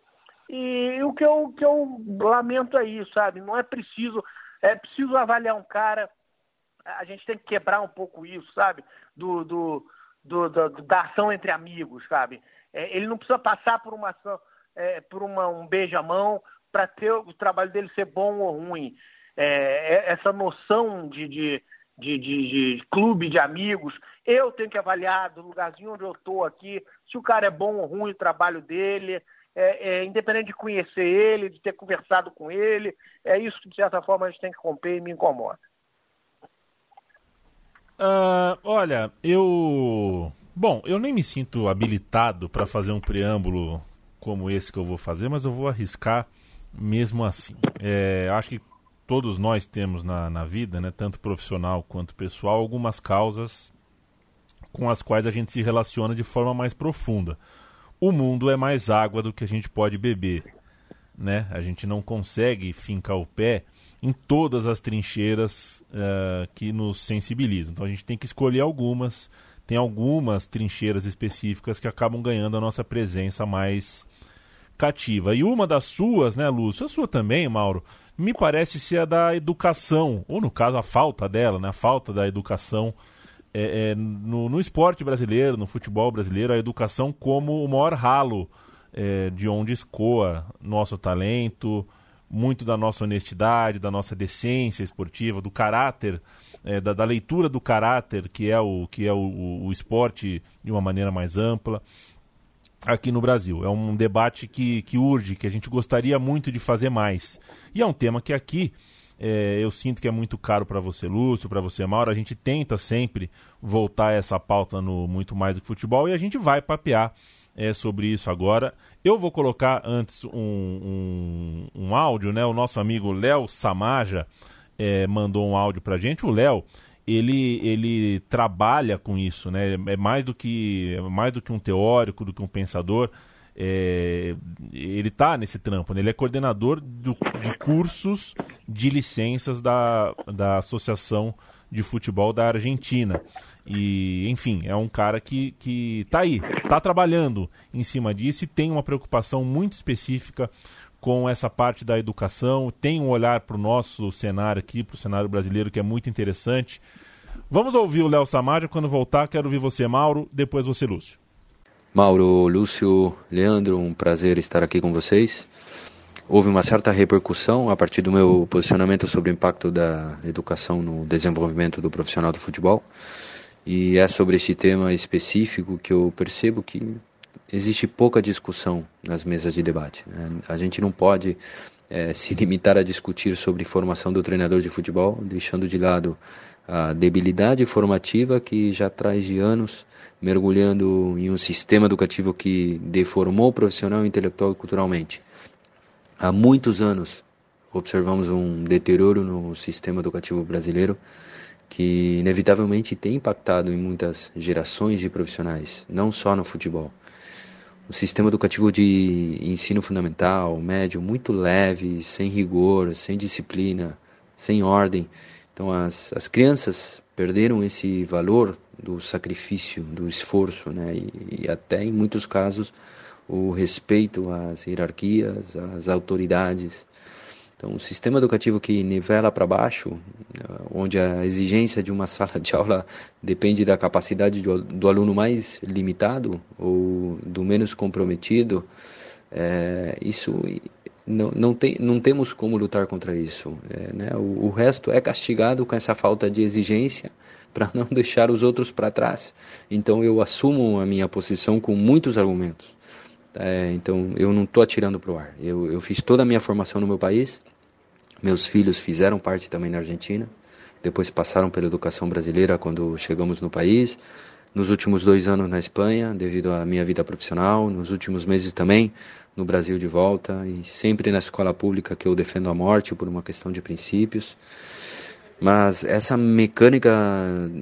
E o que eu, que eu lamento é isso, sabe? Não é preciso, é preciso avaliar um cara, a gente tem que quebrar um pouco isso, sabe? Do, do, do, do da ação entre amigos, sabe? É, ele não precisa passar por uma ação, é, por uma, um beijamão para ter o trabalho dele ser bom ou ruim. É, é essa noção de, de, de, de, clube de amigos, eu tenho que avaliar do lugarzinho onde eu estou aqui, se o cara é bom ou ruim o trabalho dele, é, é, independente de conhecer ele, de ter conversado com ele, é isso que de certa forma a gente tem que romper e me incomoda. Uh, olha, eu Bom, eu nem me sinto habilitado para fazer um preâmbulo como esse que eu vou fazer, mas eu vou arriscar mesmo assim. É, acho que todos nós temos na, na vida, né, tanto profissional quanto pessoal, algumas causas com as quais a gente se relaciona de forma mais profunda. O mundo é mais água do que a gente pode beber, né? A gente não consegue fincar o pé em todas as trincheiras uh, que nos sensibilizam. Então a gente tem que escolher algumas. Tem algumas trincheiras específicas que acabam ganhando a nossa presença mais cativa. E uma das suas, né, Lúcio? A sua também, Mauro, me parece ser a da educação, ou no caso a falta dela, né? A falta da educação é, é, no, no, esporte brasileiro, no futebol brasileiro, a educação como o maior ralo é, de onde escoa nosso talento, muito da nossa honestidade, da nossa decência esportiva, do caráter, é, da, da, leitura do caráter que é o que é o, o, o, esporte de uma maneira mais ampla aqui no Brasil. É um debate que, que urge, que a gente gostaria muito de fazer mais. E é um tema que aqui é, eu sinto que é muito caro para você, Lúcio, para você, Mauro. A gente tenta sempre voltar essa pauta no muito mais do que futebol e a gente vai papear é, sobre isso agora. Eu vou colocar antes um, um, um áudio, né? O nosso amigo Léo Samaja é, mandou um áudio pra gente. O Léo, ele, ele trabalha com isso, né? É mais do que, é mais do que um teórico, do que um pensador. É, ele está nesse trampo, né? ele é coordenador do, de cursos de licenças da, da Associação de Futebol da Argentina. E, enfim, é um cara que, que tá aí, tá trabalhando em cima disso e tem uma preocupação muito específica com essa parte da educação, tem um olhar para o nosso cenário aqui, para o cenário brasileiro, que é muito interessante. Vamos ouvir o Léo Samaja, quando voltar, quero ouvir você, Mauro, depois você, Lúcio. Mauro, Lúcio, Leandro, um prazer estar aqui com vocês. Houve uma certa repercussão a partir do meu posicionamento sobre o impacto da educação no desenvolvimento do profissional do futebol. E é sobre esse tema específico que eu percebo que existe pouca discussão nas mesas de debate. Né? A gente não pode é, se limitar a discutir sobre formação do treinador de futebol, deixando de lado a debilidade formativa que já traz de anos mergulhando em um sistema educativo que deformou o profissional intelectual e culturalmente. Há muitos anos observamos um deterioro no sistema educativo brasileiro que inevitavelmente tem impactado em muitas gerações de profissionais, não só no futebol. O sistema educativo de ensino fundamental, médio, muito leve, sem rigor, sem disciplina, sem ordem. Então as, as crianças perderam esse valor do sacrifício, do esforço, né? e, e até em muitos casos o respeito às hierarquias, às autoridades. Então, o sistema educativo que nivela para baixo, eh, onde a exigência de uma sala de aula depende da capacidade do, aluno mais limitado ou do menos comprometido, é, isso não, não, tem, não temos como lutar contra isso. É, né? o, o resto é castigado com essa falta de exigência para não deixar os outros para trás. Então, eu assumo a minha posição com muitos argumentos. É, então eu não estou atirando para o ar. Eu, eu fiz toda a minha formação no meu país, meus filhos fizeram parte também na Argentina, depois passaram pela educação brasileira quando chegamos no país. Nos últimos dois anos na Espanha, devido à minha vida profissional, nos últimos meses também no Brasil de volta e sempre na escola pública que eu defendo a morte por uma questão de princípios. Mas essa mecânica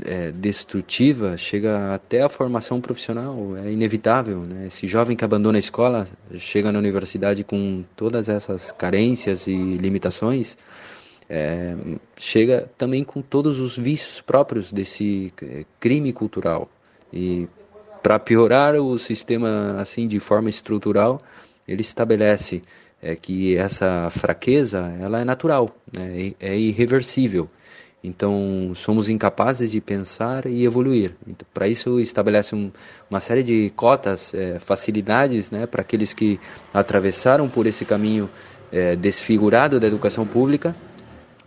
é, destrutiva chega até a formação profissional, é inevitável. Né? Esse jovem que abandona a escola chega na universidade com todas essas carências e limitações, é, chega também com todos os vícios próprios desse é, crime cultural. E para piorar o sistema assim de forma estrutural, ele estabelece é, que essa fraqueza ela é natural, né? é irreversível. Então, somos incapazes de pensar e evoluir. Então, para isso, estabelece um, uma série de cotas, é, facilidades né, para aqueles que atravessaram por esse caminho é, desfigurado da educação pública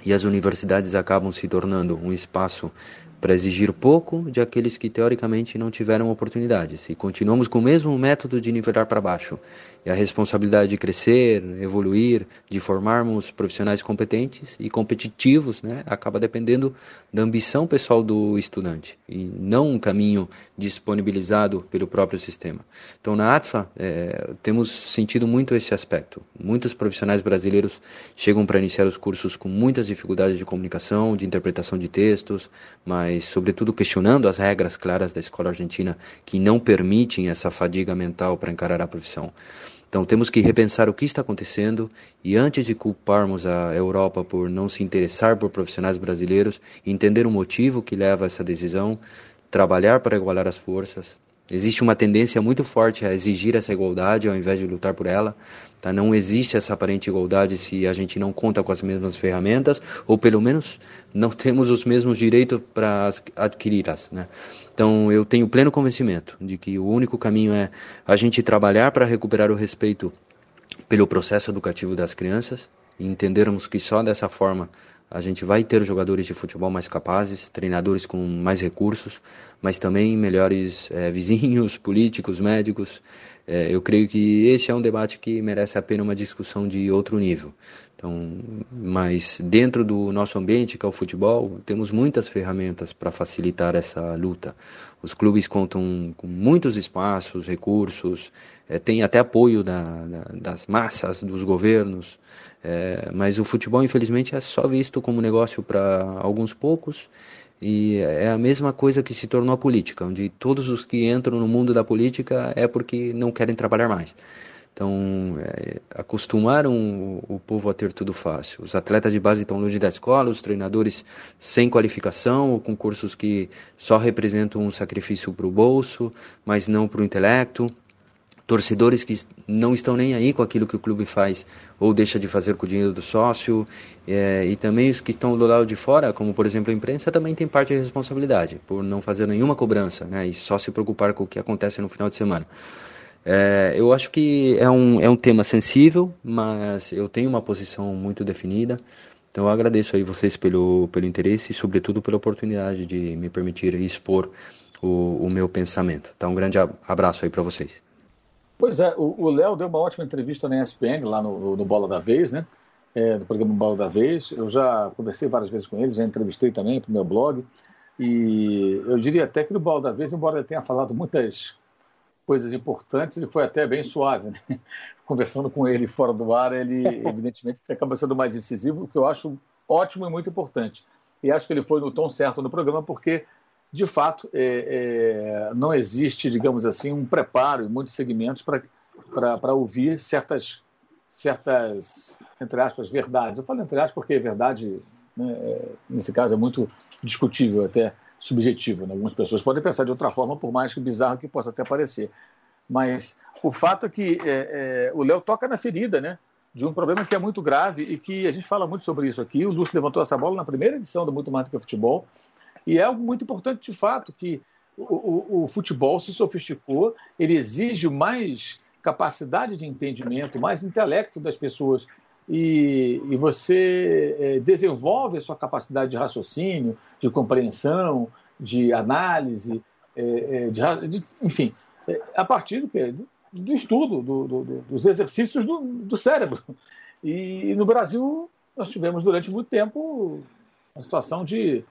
e as universidades acabam se tornando um espaço para exigir pouco de aqueles que teoricamente não tiveram oportunidades. E continuamos com o mesmo método de nivelar para baixo. E a responsabilidade de crescer, evoluir, de formarmos profissionais competentes e competitivos, né, acaba dependendo da ambição pessoal do estudante e não um caminho disponibilizado pelo próprio sistema. Então, na ATFA, é, temos sentido muito esse aspecto. Muitos profissionais brasileiros chegam para iniciar os cursos com muitas dificuldades de comunicação, de interpretação de textos, mas mas sobretudo questionando as regras claras da escola argentina que não permitem essa fadiga mental para encarar a profissão. Então temos que repensar o que está acontecendo e antes de culparmos a Europa por não se interessar por profissionais brasileiros, entender o motivo que leva a essa decisão, trabalhar para igualar as forças, Existe uma tendência muito forte a exigir essa igualdade ao invés de lutar por ela. Tá? Não existe essa aparente igualdade se a gente não conta com as mesmas ferramentas, ou pelo menos não temos os mesmos direitos para adquiri-las. Né? Então eu tenho pleno convencimento de que o único caminho é a gente trabalhar para recuperar o respeito pelo processo educativo das crianças e entendermos que só dessa forma a gente vai ter jogadores de futebol mais capazes, treinadores com mais recursos, mas também melhores é, vizinhos, políticos, médicos. É, eu creio que esse é um debate que merece a pena uma discussão de outro nível. Então, mas dentro do nosso ambiente, que é o futebol, temos muitas ferramentas para facilitar essa luta. Os clubes contam com muitos espaços, recursos, é, tem até apoio da, da, das massas, dos governos. É, mas o futebol, infelizmente, é só visto como negócio para alguns poucos. E é a mesma coisa que se tornou a política, onde todos os que entram no mundo da política é porque não querem trabalhar mais. Então, é, acostumaram o, o, povo a ter tudo fácil. Os atletas de base estão longe da escola, os treinadores sem qualificação, ou com cursos que só representam um sacrifício para o bolso, mas não para o intelecto torcedores que não estão nem aí com aquilo que o clube faz ou deixa de fazer com o dinheiro do sócio, é, e também os que estão do lado de fora, como por exemplo a imprensa, também tem parte de responsabilidade por não fazer nenhuma cobrança né, e só se preocupar com o que acontece no final de semana. É, eu acho que é um, é um tema sensível, mas eu tenho uma posição muito definida. Então eu agradeço aí vocês pelo, pelo interesse e sobretudo pela oportunidade de me permitir expor o, o meu pensamento. Então um grande abraço aí para vocês. Pois é, o Léo deu uma ótima entrevista na ESPN, lá no, no Bola da Vez, né? É, do programa Bola da Vez. Eu já conversei várias vezes com ele, já entrevistei também para o meu blog. E eu diria até que no Bola da Vez, embora ele tenha falado muitas coisas importantes, ele foi até bem suave. Né? Conversando com ele fora do ar, ele evidentemente acaba sendo mais incisivo, o que eu acho ótimo e muito importante. E acho que ele foi no tom certo no programa, porque de fato, é, é, não existe, digamos assim, um preparo em muitos segmentos para ouvir certas, certas, entre aspas, verdades. Eu falo entre aspas porque verdade, né, é, nesse caso, é muito discutível, até subjetivo. Né? Algumas pessoas podem pensar de outra forma, por mais que bizarro que possa até parecer. Mas o fato é que é, é o Léo toca na ferida, né? de um problema que é muito grave e que a gente fala muito sobre isso aqui. O Lúcio levantou essa bola na primeira edição do Muito Mais do que Futebol, e é algo muito importante de fato que o, o, o futebol se sofisticou, ele exige mais capacidade de entendimento, mais intelecto das pessoas e, e, você é, desenvolve a sua capacidade de raciocínio, de compreensão, de análise, é, é, de, de, enfim, é, a partir do, do estudo, do, do, dos exercícios do, cérebro. E, e no Brasil nós tivemos durante muito tempo uma situação de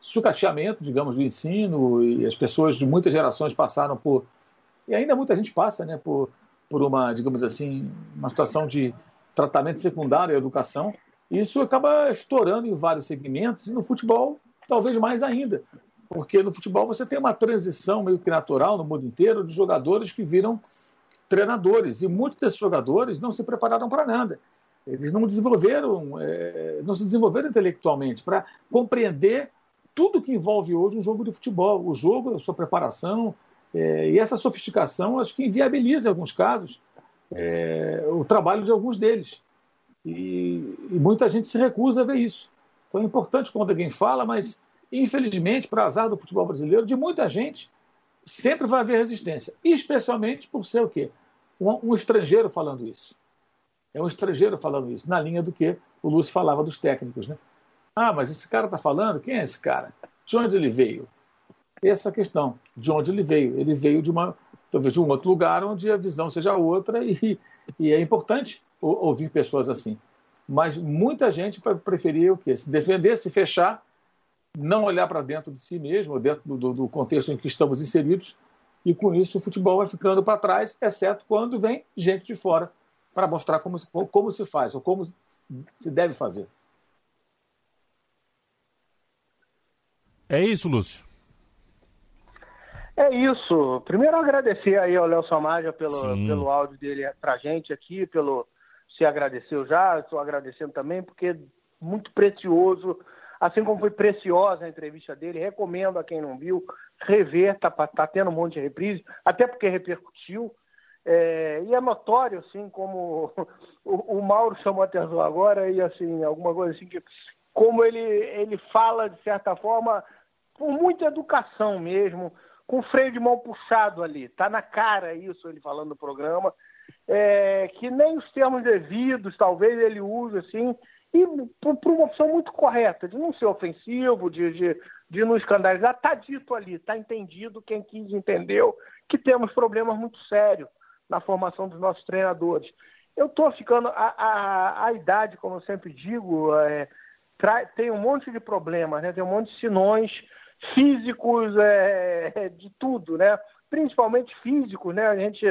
sucateamento, digamos, do ensino, e as pessoas de muitas gerações passaram por, e ainda muita gente passa, né, por, por uma, digamos assim, uma situação de tratamento secundário à educação, e isso acaba estourando em vários segmentos, e no futebol talvez mais ainda, porque no futebol você tem uma transição meio que natural no mundo inteiro de jogadores que viram treinadores, e muitos desses jogadores não se prepararam para nada. Eles não desenvolveram, é, não se desenvolveram intelectualmente para compreender tudo que envolve hoje um jogo de futebol, o jogo, a sua preparação, é, e essa sofisticação acho que inviabiliza, em alguns casos, é, o trabalho de alguns deles. E, e, muita gente se recusa a ver isso. Então é importante quando alguém fala, mas infelizmente, para azar do futebol brasileiro, de muita gente, sempre vai haver resistência. Especialmente por ser o quê? Um, um estrangeiro falando isso. É um estrangeiro falando isso, na linha do que o Lúcio falava dos técnicos, né? Ah, mas esse cara está falando? Quem é esse cara? De onde ele veio? Essa questão, de onde ele veio. Ele veio de uma, talvez de um outro lugar onde a visão seja outra e, e é importante ouvir pessoas assim. Mas muita gente preferia o quê? Se defender, se fechar, não olhar para dentro de si mesmo, dentro do, do contexto em que estamos inseridos, e com isso o futebol vai ficando para trás, exceto quando vem gente de fora para mostrar como, como se faz ou como se deve fazer. É isso, Lúcio. É isso. Primeiro agradecer aí ao Léo Samaja pelo, pelo áudio dele pra gente aqui, pelo se agradeceu já, estou agradecendo também, porque é muito precioso, assim como foi preciosa a entrevista dele, recomendo a quem não viu, rever, tá, tá tendo um monte de reprise, até porque repercutiu, é, e é notório, assim, como o, o, Mauro chamou a atenção agora, e assim, alguma coisa assim, que, como ele, ele fala, de certa forma, com muita educação mesmo, com o freio de mão puxado ali. Tá na cara isso, ele falando no programa. É, que nem os termos devidos, talvez ele use assim, e por, uma opção muito correta, de não ser ofensivo, de, de, de não escandalizar, está dito ali, está entendido, quem quis entendeu, que temos problemas muito sérios na formação dos nossos treinadores. Eu estou ficando, a, a, a, idade, como eu sempre digo, é, tem um monte de problemas, né? tem um monte de sinões, físicos, é, é, de tudo, né? Principalmente físicos, né? A gente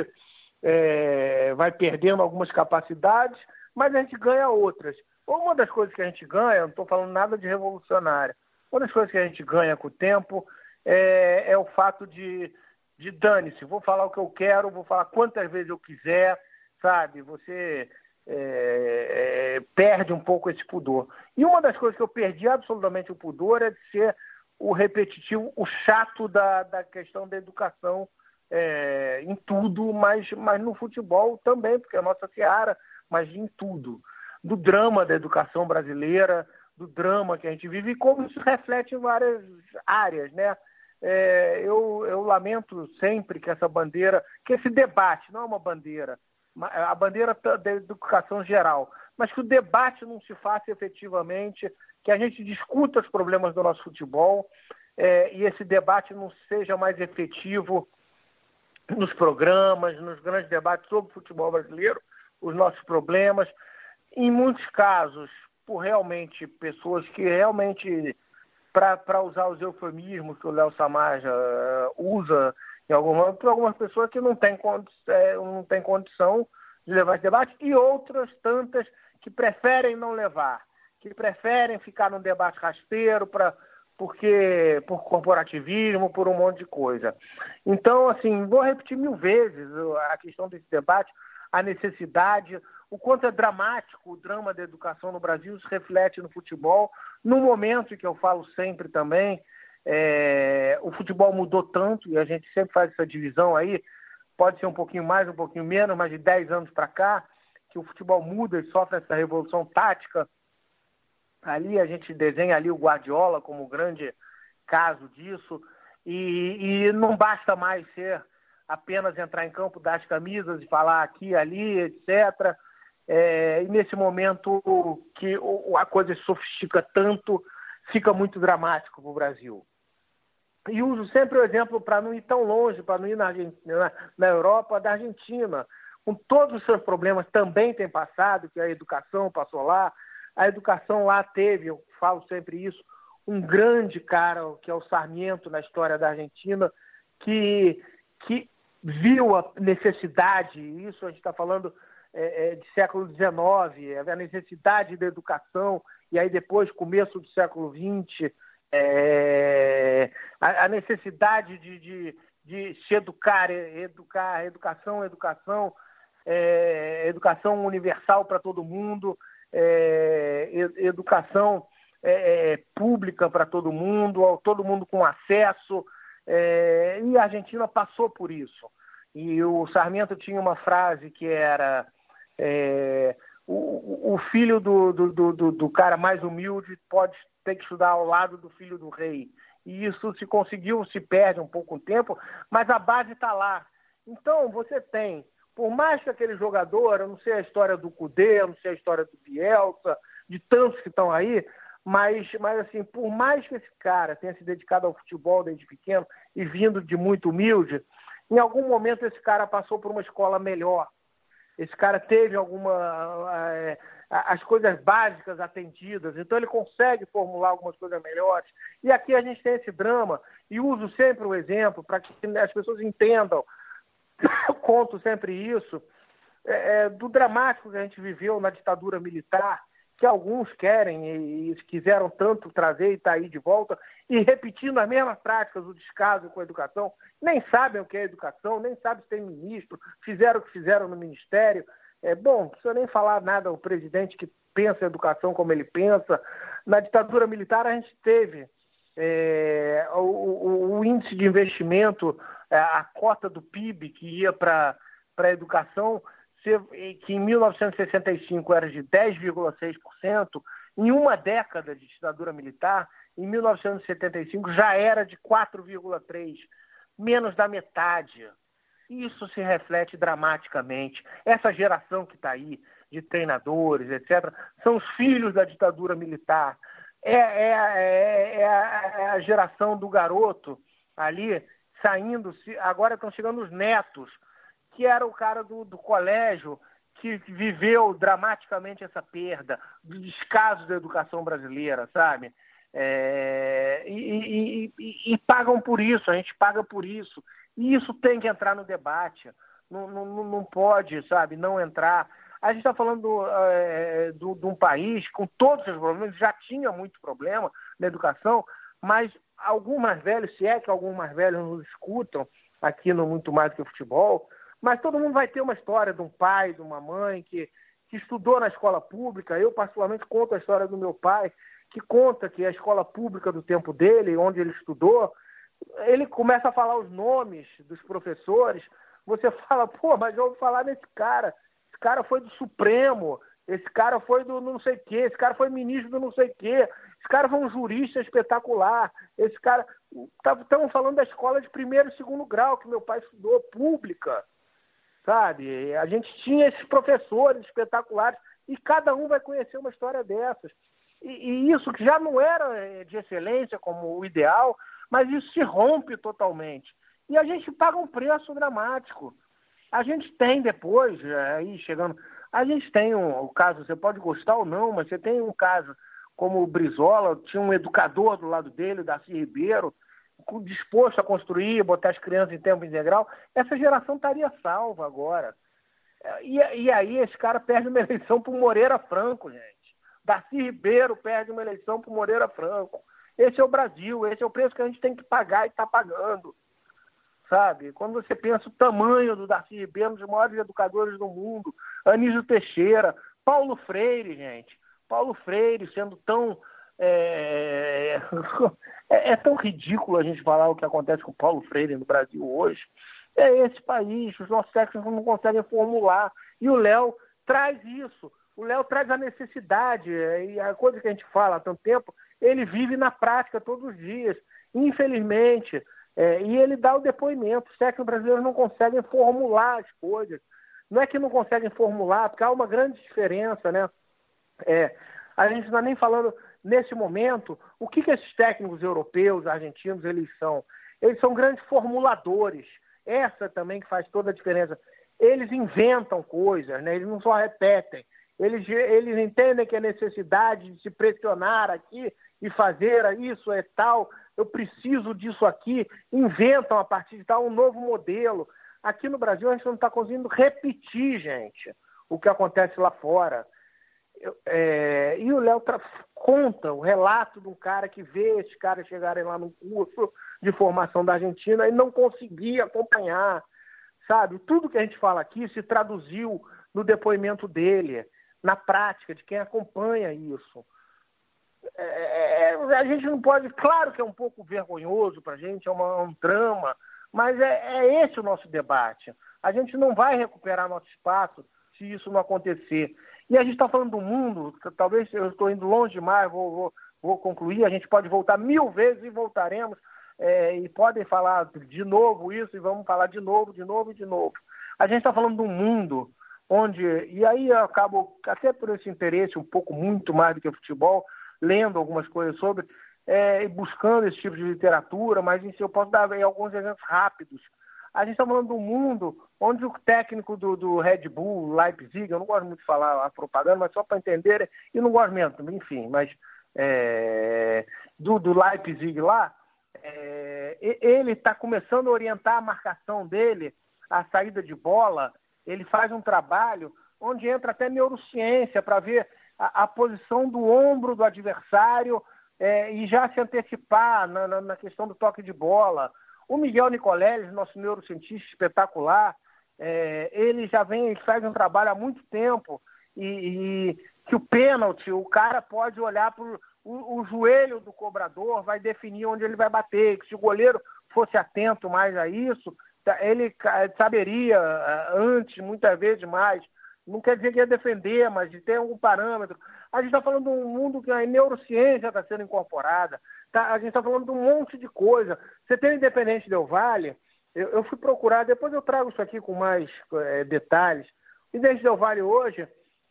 é, vai perdendo algumas capacidades, mas a gente ganha outras. Uma das coisas que a gente ganha, não estou falando nada de revolucionária, uma das coisas que a gente ganha com o tempo é, é o fato de, de dane-se, vou falar o que eu quero, vou falar quantas vezes eu quiser, sabe? Você é, é, perde um pouco esse pudor. E uma das coisas que eu perdi absolutamente o pudor é de ser o repetitivo, o chato da, da questão da educação é, em tudo, mas, mas no futebol também, porque é a nossa seara, mas em tudo. Do drama da educação brasileira, do drama que a gente vive e como isso reflete em várias áreas, né? É, eu, eu lamento sempre que essa bandeira, que esse debate, não é uma bandeira, a bandeira da educação geral, mas que o debate não se faça efetivamente que a gente discuta os problemas do nosso futebol é, e esse debate não seja mais efetivo nos programas, nos grandes debates sobre o futebol brasileiro, os nossos problemas. Em muitos casos, por realmente pessoas que realmente, para usar os eufemismos que o Léo Samaja uh, usa em alguma, por algumas pessoas que não têm, é, não têm condição de levar esse debate, e outras tantas que preferem não levar que preferem ficar num debate rasteiro para porque por corporativismo, por um monte de coisa. Então, assim, vou repetir mil vezes a questão desse debate, a necessidade, o quanto é dramático o drama da educação no Brasil se reflete no futebol, no momento que eu falo sempre também, é, o futebol mudou tanto, e a gente sempre faz essa divisão aí, pode ser um pouquinho mais, um pouquinho menos, mas de 10 anos para cá, que o futebol muda e sofre essa revolução tática, Ali a gente desenha ali o Guardiola como grande caso disso. E, e não basta mais ser apenas entrar em campo, dar as camisas e falar aqui, ali, etc. É, e nesse momento que a coisa se sofistica tanto, fica muito dramático para o Brasil. E uso sempre o exemplo para não ir tão longe, para não ir na, Argentina, na Europa, da Argentina, com todos os seus problemas também tem passado, que a educação passou lá, a educação lá teve, eu falo sempre isso, um grande cara, que é o Sarmiento na história da Argentina, que, que viu a necessidade, isso a gente está falando é, é, de século XIX, a necessidade da educação, e aí depois, começo do século XX, é, a, a, necessidade de, de, de, se educar, educar, educação, educação, é, educação universal para todo mundo, é, educação é, é, pública para todo mundo, todo mundo com acesso, é, e a Argentina passou por isso. E o Sarmento tinha uma frase que era é, o, o, filho do, do, do, do, cara mais humilde pode ter que estudar ao lado do filho do rei. E isso se conseguiu, se perde um pouco o tempo, mas a base está lá. Então, você tem por mais que aquele jogador, eu não sei a história do Cudê, eu não sei a história do Bielsa, de tantos que estão aí, Mas, mas assim, por mais que esse cara tenha se dedicado ao futebol desde pequeno e vindo de muito humilde, em algum momento esse cara passou por uma escola melhor. Esse cara teve alguma é, as coisas básicas atendidas, então ele consegue formular algumas coisas melhores. E aqui a gente tem esse drama e uso sempre o exemplo para que as pessoas entendam. Eu conto sempre isso é, é, do dramático que a gente viveu na ditadura militar que alguns querem e, quiseram tanto trazer e está aí de volta, e repetindo as mesmas práticas, o descaso com a educação, nem sabem o que é educação, nem sabem se tem ministro, fizeram o que fizeram no ministério. É bom, não precisa nem falar nada o presidente que pensa a educação como ele pensa. Na ditadura militar a gente teve é, o, o, o, índice de investimento, a cota do PIB que ia para a educação que em 1965 era de 10,6%, em uma década de ditadura militar, em 1975 já era de 4,3%, menos da metade. Isso se reflete dramaticamente. Essa geração que está aí, de treinadores, etc., são os filhos da ditadura militar. É, é, é, é, a, é geração do garoto ali saindo, agora estão chegando os netos que era o cara do, do colégio que viveu dramaticamente essa perda, do descaso da educação brasileira, sabe? É, e, e, e, e, pagam por isso, a gente paga por isso. E isso tem que entrar no debate. Não, não, não pode, sabe, não entrar. A gente está falando é, do, de um país com todos os problemas, já tinha muito problema na educação, mas alguns mais velhos, se é que alguns mais velhos nos escutam aqui no Muito Mais que o Futebol, mas todo mundo vai ter uma história de um pai, de uma mãe que, que estudou na escola pública. Eu, particularmente, conto a história do meu pai, que conta que a escola pública do tempo dele, onde ele estudou, ele começa a falar os nomes dos professores. Você fala, pô, mas eu vou falar nesse cara. Esse cara foi do Supremo, esse cara foi do não sei o quê, esse cara foi ministro do não sei o quê, esse cara foi um jurista espetacular, esse cara. Estamos tá, falando da escola de primeiro e segundo grau que meu pai estudou, pública sabe? A gente tinha esses professores espetaculares e cada um vai conhecer uma história dessas. E, e, isso que já não era eh, de excelência como o ideal, mas isso se rompe totalmente. E a gente paga um preço dramático. A gente tem depois, eh, aí chegando, a gente tem um, o caso, você pode gostar ou não, mas você tem um caso como o Brizola, tinha um educador do lado dele, Darcy Ribeiro, disposto a construir, botar as crianças em tempo integral, essa geração estaria salva agora. E, e aí esse cara perde uma eleição para Moreira Franco, gente. Darcy Ribeiro perde uma eleição para Moreira Franco. Esse é o Brasil, esse é o preço que a gente tem que pagar e está pagando. Sabe? Quando você pensa o tamanho do Darcy Ribeiro, um dos maiores educadores do mundo, Anísio Teixeira, Paulo Freire, gente. Paulo Freire sendo tão é, é, é, tão ridículo a gente falar o que acontece com Paulo Freire no Brasil hoje. É esse país, os nossos técnicos não conseguem formular. E o Léo traz isso. O Léo traz a necessidade, é, e a coisa que a gente fala há tanto tempo, ele vive na prática todos os dias. Infelizmente, é, e ele dá o depoimento. Os brasileiros não conseguem formular as coisas. Não é que não conseguem formular, porque há uma grande diferença, né? É, a gente não está nem falando nesse momento, o que, que esses técnicos europeus, argentinos, eles são? Eles são grandes formuladores. Essa também que faz toda a diferença. Eles inventam coisas, né? eles não só repetem. Eles, eles entendem que a necessidade de se pressionar aqui e fazer isso é tal, eu preciso disso aqui, inventam a partir de tal um novo modelo. Aqui no Brasil a gente não está conseguindo repetir, gente, o que acontece lá fora. É, e o Léo conta o relato de um cara que vê esses caras chegarem lá no curso de formação da Argentina e não conseguia acompanhar, sabe? Tudo que a gente fala aqui se traduziu no depoimento dele, na prática, de quem acompanha isso. É, é, é a gente não pode, claro que é um pouco vergonhoso para a gente, é uma, um drama, mas é, é esse o nosso debate. A gente não vai recuperar nosso espaço se isso não acontecer. E a gente está falando do mundo, talvez eu estou indo longe demais, vou, vou, vou, concluir, a gente pode voltar mil vezes e voltaremos, é, e podem falar de novo isso, e vamos falar de novo, de novo e de novo. A gente está falando um mundo onde, e aí eu acabo, até por esse interesse um pouco muito mais do que o futebol, lendo algumas coisas sobre, é, buscando esse tipo de literatura, mas si eu posso dar alguns exemplos rápidos. A gente está falando do mundo onde o técnico do, do, Red Bull, Leipzig, eu não gosto muito de falar a propaganda, mas só para entender, e não gosto mesmo, enfim, mas é, do, do Leipzig lá, é, ele está começando a orientar a marcação dele, a saída de bola, ele faz um trabalho onde entra até neurociência para ver a, a, posição do ombro do adversário é, e já se antecipar na, na, na, questão do toque de bola. O Miguel Nicoleles, nosso neurocientista espetacular, é, ele já vem, ele faz um trabalho há muito tempo e, e que o pênalti, o cara pode olhar para o, o joelho do cobrador, vai definir onde ele vai bater. Que se o goleiro fosse atento mais a isso, tá, ele saberia é, antes, muitas vezes mais. Não quer dizer que ia defender, mas de ter algum parâmetro. A gente está falando de um mundo que a neurociência está sendo incorporada. Tá? A gente está falando de um monte de coisa. Você tem o Independente Del Vale, eu, eu, fui procurar, depois eu trago isso aqui com mais é, detalhes. O Independente Del Vale hoje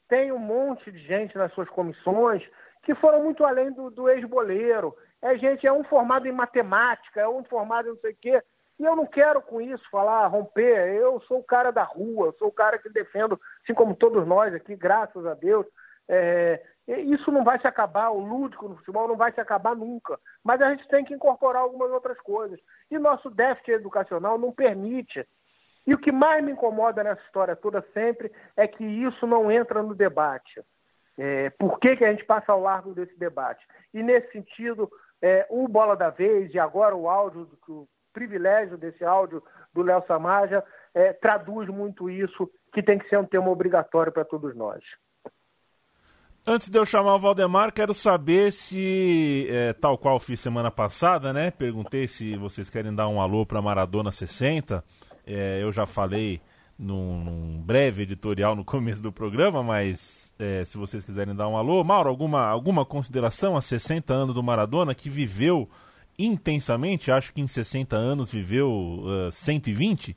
tem um monte de gente nas suas comissões que foram muito além do, do ex-boleiro. É gente, é um formado em matemática, é um formado em não sei o quê. E eu não quero com isso falar, romper. Eu sou o cara da rua, sou o cara que defendo, assim como todos nós aqui, graças a Deus. É, isso não vai se acabar, o lúdico no futebol não vai se acabar nunca. Mas a gente tem que incorporar algumas outras coisas. E nosso déficit educacional não permite. E o que mais me incomoda nessa história toda sempre é que isso não entra no debate. É, por que, que a gente passa ao largo desse debate? E nesse sentido, é, o Bola da Vez e agora o áudio, o privilégio desse áudio do Léo Samaja, é, traduz muito isso, que tem que ser um tema obrigatório para todos nós. Antes de eu chamar o Valdemar, quero saber se, é, tal qual fiz semana passada, né? Perguntei se vocês querem dar um alô para Maradona 60. É, eu já falei num, num, breve editorial no começo do programa, mas é, se vocês quiserem dar um alô. Mauro, alguma, alguma consideração a 60 anos do Maradona, que viveu intensamente, acho que em 60 anos viveu uh, 120?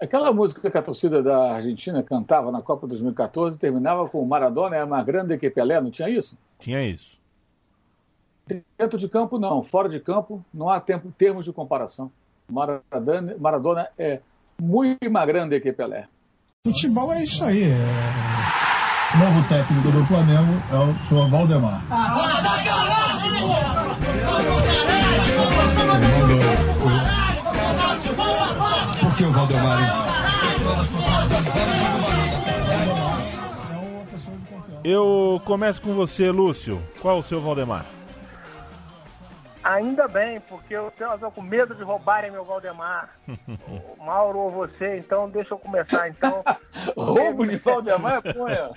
Aquela música que a torcida da Argentina cantava na Copa 2014 terminava com Maradona é mais grande que Pelé, não tinha isso? Tinha isso. Dentro de campo, não. Fora de campo, não há tempo, termos de comparação. Maradona, Maradona é muito mais grande que Pelé. Futebol é isso aí. É... Novo técnico do Flamengo é o senhor Valdemar. Que o Valdemar? Eu começo com você, Lúcio. Qual o seu Valdemar? Ainda bem, porque eu estou com medo de roubarem meu Valdemar. o Mauro ou você, então deixa eu começar então. roubo de Valdemar, punha.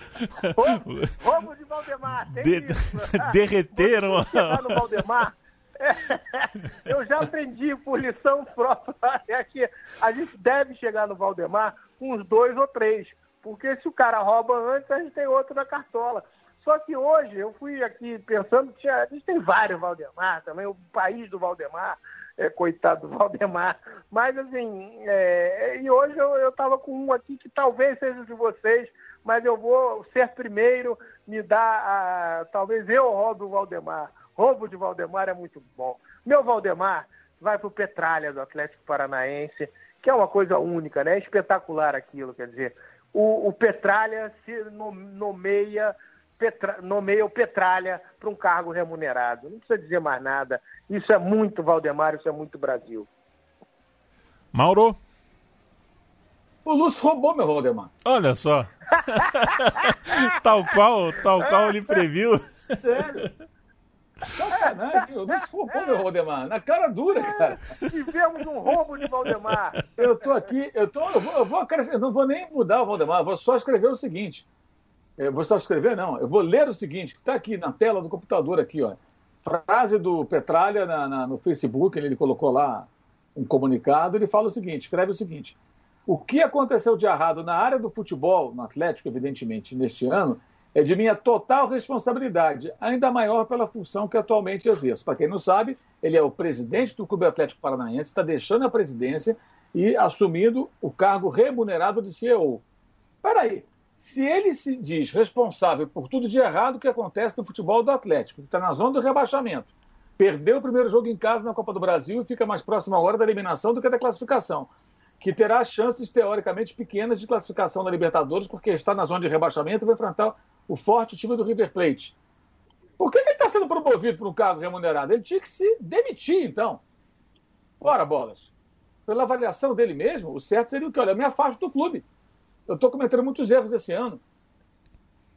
Roubo, roubo de Valdemar, tem de isso. Derreteram. no Valdemar. eu já aprendi por lição própria é que a gente deve chegar no Valdemar uns dois ou três. Porque se o cara rouba antes, a gente tem outro na cartola. Só que hoje eu fui aqui pensando, tinha, a gente tem vários Valdemar também, o país do Valdemar, é, coitado do Valdemar. Mas assim, é, e hoje eu estava com um aqui que talvez seja de vocês, mas eu vou ser primeiro, me dar a, talvez eu roubo o Valdemar. Roubo de Valdemar é muito bom. Meu Valdemar vai para o Petralha do Atlético Paranaense, que é uma coisa única, né? É espetacular aquilo, quer dizer, o, o Petralha se nomeia Petra, nomeia o Petralha para um cargo remunerado. Não precisa dizer mais nada. Isso é muito Valdemar, isso é muito Brasil. Mauro? O Lúcio roubou meu Valdemar. Olha só. tal qual, tal qual ele previu. Sério? Sacanagem, o Lúcio roubou meu Valdemar. Na cara dura, cara. Tivemos um roubo de Valdemar. Eu tô aqui, eu, tô, eu vou, eu vou eu não vou nem mudar o Valdemar, vou só escrever o seguinte. Eu vou só escrever, não. Eu vou ler o seguinte, que está aqui na tela do computador aqui, ó. Frase do Petralha na, na, no Facebook, ele, ele colocou lá um comunicado, ele fala o seguinte, escreve o seguinte. O que aconteceu de errado na área do futebol, no Atlético, evidentemente, neste ano, é de minha total responsabilidade, ainda maior pela função que atualmente exerço. Para quem não sabe, ele é o presidente do Clube Atlético Paranaense, está deixando a presidência e assumindo o cargo remunerado de CEO. Espera aí, Se ele se diz responsável por tudo de errado que acontece no futebol do Atlético, que está na zona do rebaixamento, perdeu o primeiro jogo em casa na Copa do Brasil e fica mais próximo hora da eliminação do que da classificação, que terá chances teoricamente pequenas de classificação na Libertadores, porque está na zona de rebaixamento e vai enfrentar o forte time do River Plate. Por que ele está sendo promovido para um cargo remunerado? Ele tinha que se demitir, então. Ora, bolas. Pela avaliação dele mesmo, o certo seria o que? Olha, eu me afasto do clube. Eu estou cometendo muitos erros esse ano.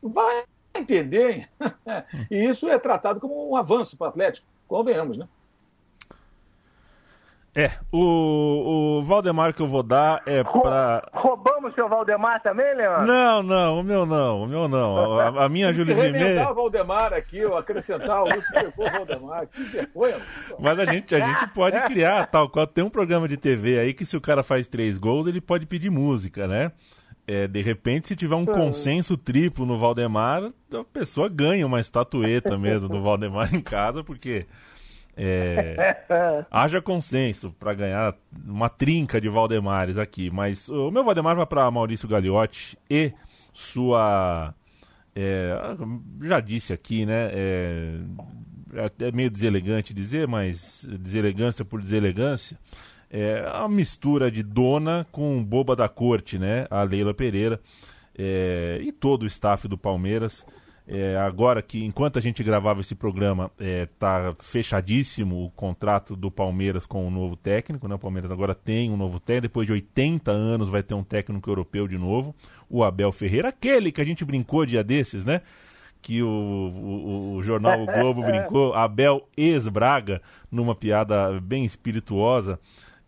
Vai entender, hein? e isso é tratado como um avanço para o Atlético. Convenhamos, né? É, o, o Valdemar que eu vou dar é para. Roubamos seu Valdemar também, Leandro? Não, não, o meu não, o meu não. A, a minha Júlia Rimet. o Valdemar aqui, ou acrescentar o Lúcio pegou o Valdemar, que vergonha. Mas a gente, a gente pode criar, tal qual. Tem um programa de TV aí que se o cara faz três gols, ele pode pedir música, né? É, de repente, se tiver um consenso triplo no Valdemar, a pessoa ganha uma estatueta mesmo do Valdemar em casa, porque é, haja consenso para ganhar uma trinca de Valdemares aqui, mas o meu Valdemar vai para Maurício Gagliotti e sua. É, já disse aqui, né? É, é meio deselegante dizer, mas deselegância por deselegância. É a mistura de dona com boba da corte, né? A Leila Pereira é, e todo o staff do Palmeiras. É, agora que, enquanto a gente gravava esse programa, está é, fechadíssimo o contrato do Palmeiras com o novo técnico. Né? O Palmeiras agora tem um novo técnico. Depois de 80 anos vai ter um técnico europeu de novo, o Abel Ferreira. Aquele que a gente brincou dia desses, né? Que o, o, o jornal o Globo brincou, Abel ex-Braga, numa piada bem espirituosa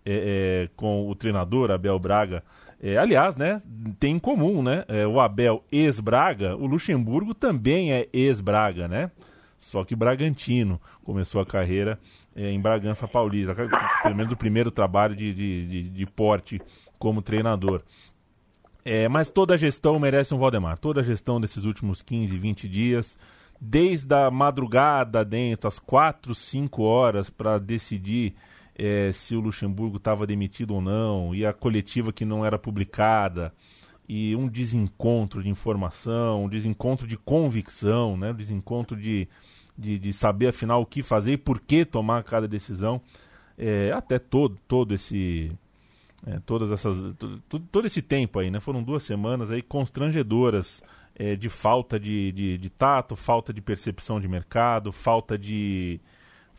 é, é com o treinador Abel Braga. É, aliás, né, tem em comum, né? É, o Abel ex-Braga, o Luxemburgo também é ex-Braga, né? Só que Bragantino começou a carreira é, em Bragança Paulista, pelo menos o primeiro trabalho de, de, de, de porte como treinador. É, mas toda a gestão merece um Valdemar. Toda a gestão desses últimos 15, 20 dias, desde a madrugada dentro, às 4, 5 horas, para decidir é, se o Luxemburgo estava demitido ou não, e a coletiva que não era publicada, e um desencontro de informação, um desencontro de convicção, né? um desencontro de, de, de saber afinal o que fazer e por que tomar cada decisão, é, até todo, todo esse. É, todas essas todo, todo, esse tempo aí, né? Foram duas semanas aí constrangedoras é, de falta de, de, de, tato, falta de percepção de mercado, falta de,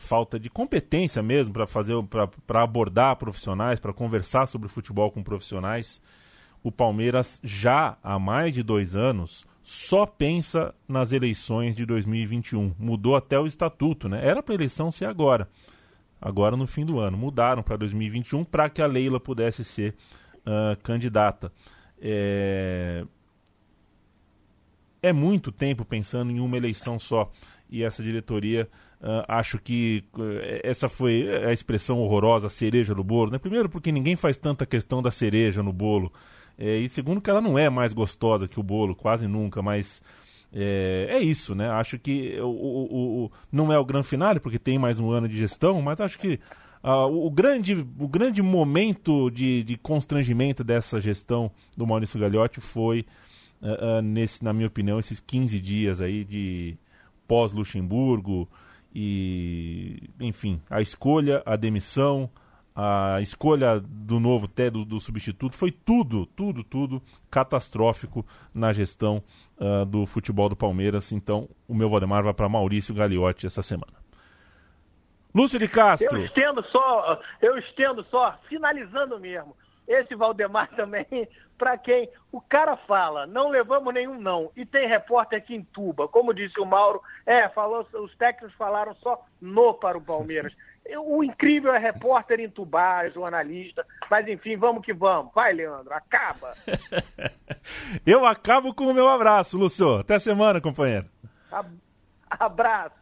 falta de competência mesmo para fazer para abordar profissionais, para conversar sobre futebol com profissionais. O Palmeiras já há mais de dois anos só pensa nas eleições de 2021. Mudou até o estatuto, né? Era para eleição ser agora, agora no fim do ano. Mudaram para 2021 para que a Leila pudesse ser uh, candidata. É... é muito tempo pensando em uma eleição só e essa diretoria Uh, acho que uh, essa foi a expressão horrorosa, cereja no bolo. Né? Primeiro, porque ninguém faz tanta questão da cereja no bolo. É, e segundo, que ela não é mais gostosa que o bolo, quase nunca. Mas é, é isso, né? Acho que o, o, o, não é o grande finale, porque tem mais um ano de gestão, mas acho que uh, o, grande, o grande momento de, de constrangimento dessa gestão do Maurício Gagliotti foi, nesse, na minha opinião, esses 15 dias aí de pós-Luxemburgo e, enfim, a escolha, a demissão, a escolha do novo té do, do, substituto foi tudo, tudo, tudo catastrófico na gestão uh, do futebol do Palmeiras. Então, o meu Valdemar vai para Maurício Gagliotti essa semana. Lúcio de Castro. Eu estendo só, eu estendo só, finalizando mesmo. Esse Valdemar também, para quem o cara fala, não levamos nenhum não, e tem repórter que entuba, como disse o Mauro, é, falou, os técnicos falaram só no para o Palmeiras. O incrível é repórter entubar, jornalista, mas enfim, vamos que vamos. Vai, Leandro, acaba. Eu acabo com o meu abraço, Lúcio. Até semana, companheiro. Abraço.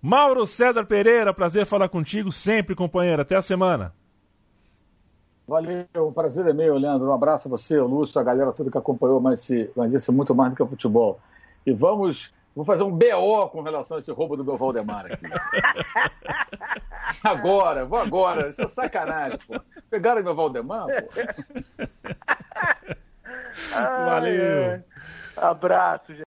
Mauro César Pereira, prazer falar contigo sempre, companheiro. Até a semana. Valeu, o prazer é meu, Leandro. Um abraço a você, o Lúcio, a galera toda que acompanhou, mas, se, mas isso é muito mais do que o futebol. E vamos, vou fazer um BO com relação a esse roubo do meu Valdemar aqui. agora, vou agora. Isso é sacanagem, pô. Pegaram meu Valdemar, pô. Valeu. Abraço, gente.